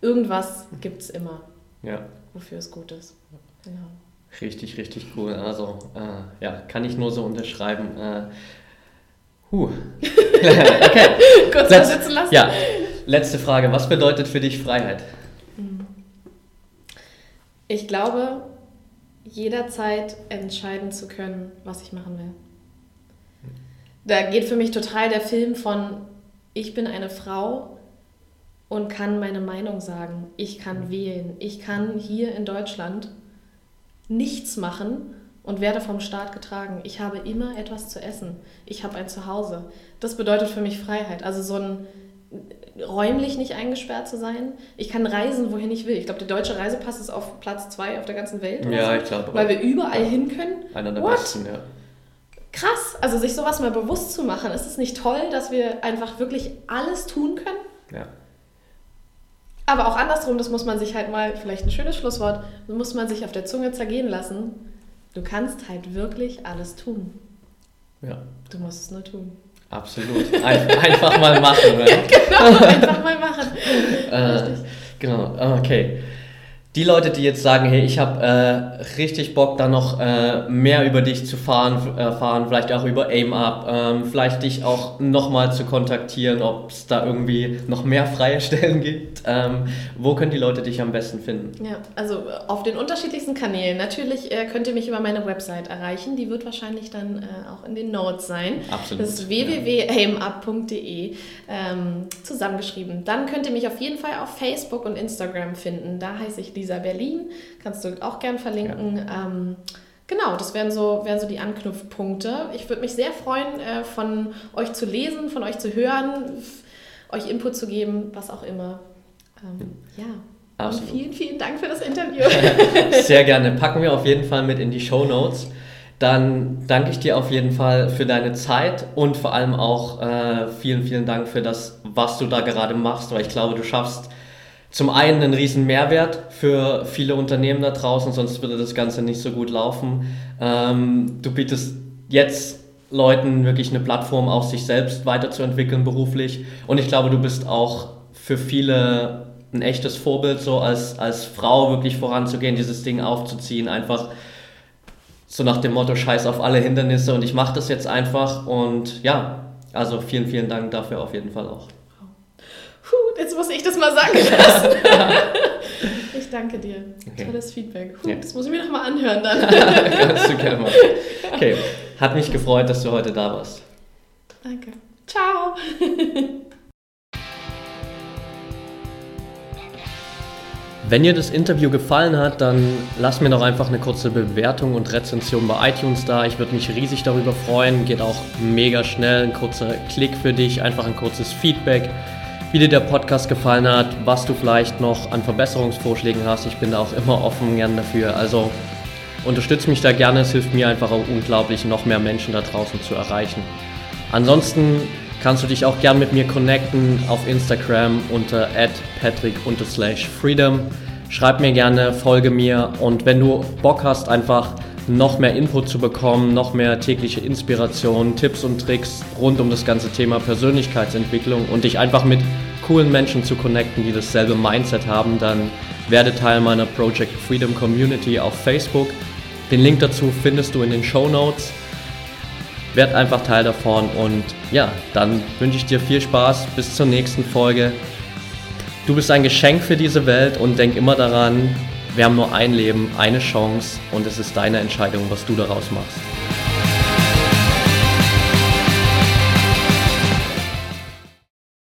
Irgendwas gibt es immer, ja. wofür es gut ist. Genau. Richtig, richtig cool. Also, äh, ja, kann ich nur so unterschreiben. Äh, huh. okay. Kurz mal sitzen lassen. Ja, letzte Frage. Was bedeutet für dich Freiheit? Ich glaube, jederzeit entscheiden zu können, was ich machen will. Da geht für mich total der Film von, ich bin eine Frau und kann meine Meinung sagen. Ich kann wählen. Ich kann hier in Deutschland nichts machen und werde vom Staat getragen. Ich habe immer etwas zu essen. Ich habe ein Zuhause. Das bedeutet für mich Freiheit. Also so ein räumlich nicht eingesperrt zu sein. Ich kann reisen, wohin ich will. Ich glaube, der deutsche Reisepass ist auf Platz zwei auf der ganzen Welt. Ja, so, ich glaube. Weil wir überall ja. hin können. Einer der What? besten, ja. Krass, also sich sowas mal bewusst zu machen. Ist es nicht toll, dass wir einfach wirklich alles tun können? Ja. Aber auch andersrum, das muss man sich halt mal, vielleicht ein schönes Schlusswort, muss man sich auf der Zunge zergehen lassen. Du kannst halt wirklich alles tun. Ja. Du musst es nur tun. Absolut. Ein, einfach mal machen. Ne? genau, einfach mal machen. äh, genau, okay die Leute, die jetzt sagen, hey, ich habe äh, richtig Bock, da noch äh, mehr über dich zu fahren, erfahren, vielleicht auch über AimUp, ähm, vielleicht dich auch nochmal zu kontaktieren, ob es da irgendwie noch mehr freie Stellen gibt. Ähm, wo können die Leute dich am besten finden? Ja, also auf den unterschiedlichsten Kanälen. Natürlich äh, könnt ihr mich über meine Website erreichen, die wird wahrscheinlich dann äh, auch in den Notes sein. Absolut. Das ist www.aimup.de ähm, zusammengeschrieben. Dann könnt ihr mich auf jeden Fall auf Facebook und Instagram finden. Da heiße ich Lisa Berlin. Kannst du auch gern verlinken. Ja. Ähm, genau, das wären so, wären so die Anknüpfpunkte. Ich würde mich sehr freuen, äh, von euch zu lesen, von euch zu hören, euch Input zu geben, was auch immer. Ähm, ja. Absolut. Und vielen, vielen Dank für das Interview. Sehr gerne. Packen wir auf jeden Fall mit in die Show Notes. Dann danke ich dir auf jeden Fall für deine Zeit und vor allem auch äh, vielen, vielen Dank für das, was du da gerade machst, weil ich glaube, du schaffst zum einen einen riesen Mehrwert für viele Unternehmen da draußen, sonst würde das Ganze nicht so gut laufen. Ähm, du bietest jetzt Leuten wirklich eine Plattform, auch sich selbst weiterzuentwickeln beruflich. Und ich glaube, du bist auch für viele ein echtes Vorbild, so als, als Frau wirklich voranzugehen, dieses Ding aufzuziehen, einfach so nach dem Motto Scheiß auf alle Hindernisse und ich mache das jetzt einfach und ja, also vielen, vielen Dank dafür auf jeden Fall auch. Puh, jetzt muss ich das mal sagen lassen. ich danke dir. Okay. Tolles Feedback. Puh, ja. Das muss ich mir noch mal anhören dann. Kannst du gerne machen. Okay, hat mich gefreut, dass du heute da warst. Danke. Ciao. Wenn dir das Interview gefallen hat, dann lass mir doch einfach eine kurze Bewertung und Rezension bei iTunes da. Ich würde mich riesig darüber freuen. Geht auch mega schnell. Ein kurzer Klick für dich, einfach ein kurzes Feedback wie dir der Podcast gefallen hat, was du vielleicht noch an Verbesserungsvorschlägen hast. Ich bin da auch immer offen gern dafür. Also unterstütze mich da gerne, es hilft mir einfach auch unglaublich, noch mehr Menschen da draußen zu erreichen. Ansonsten kannst du dich auch gern mit mir connecten auf Instagram unter patrick-freedom. Schreib mir gerne, folge mir und wenn du Bock hast, einfach noch mehr Input zu bekommen, noch mehr tägliche Inspiration, Tipps und Tricks rund um das ganze Thema Persönlichkeitsentwicklung und dich einfach mit coolen Menschen zu connecten, die dasselbe Mindset haben, dann werde Teil meiner Project Freedom Community auf Facebook. Den Link dazu findest du in den Show Notes. Werd einfach Teil davon und ja, dann wünsche ich dir viel Spaß. Bis zur nächsten Folge. Du bist ein Geschenk für diese Welt und denk immer daran, wir haben nur ein Leben, eine Chance und es ist deine Entscheidung, was du daraus machst.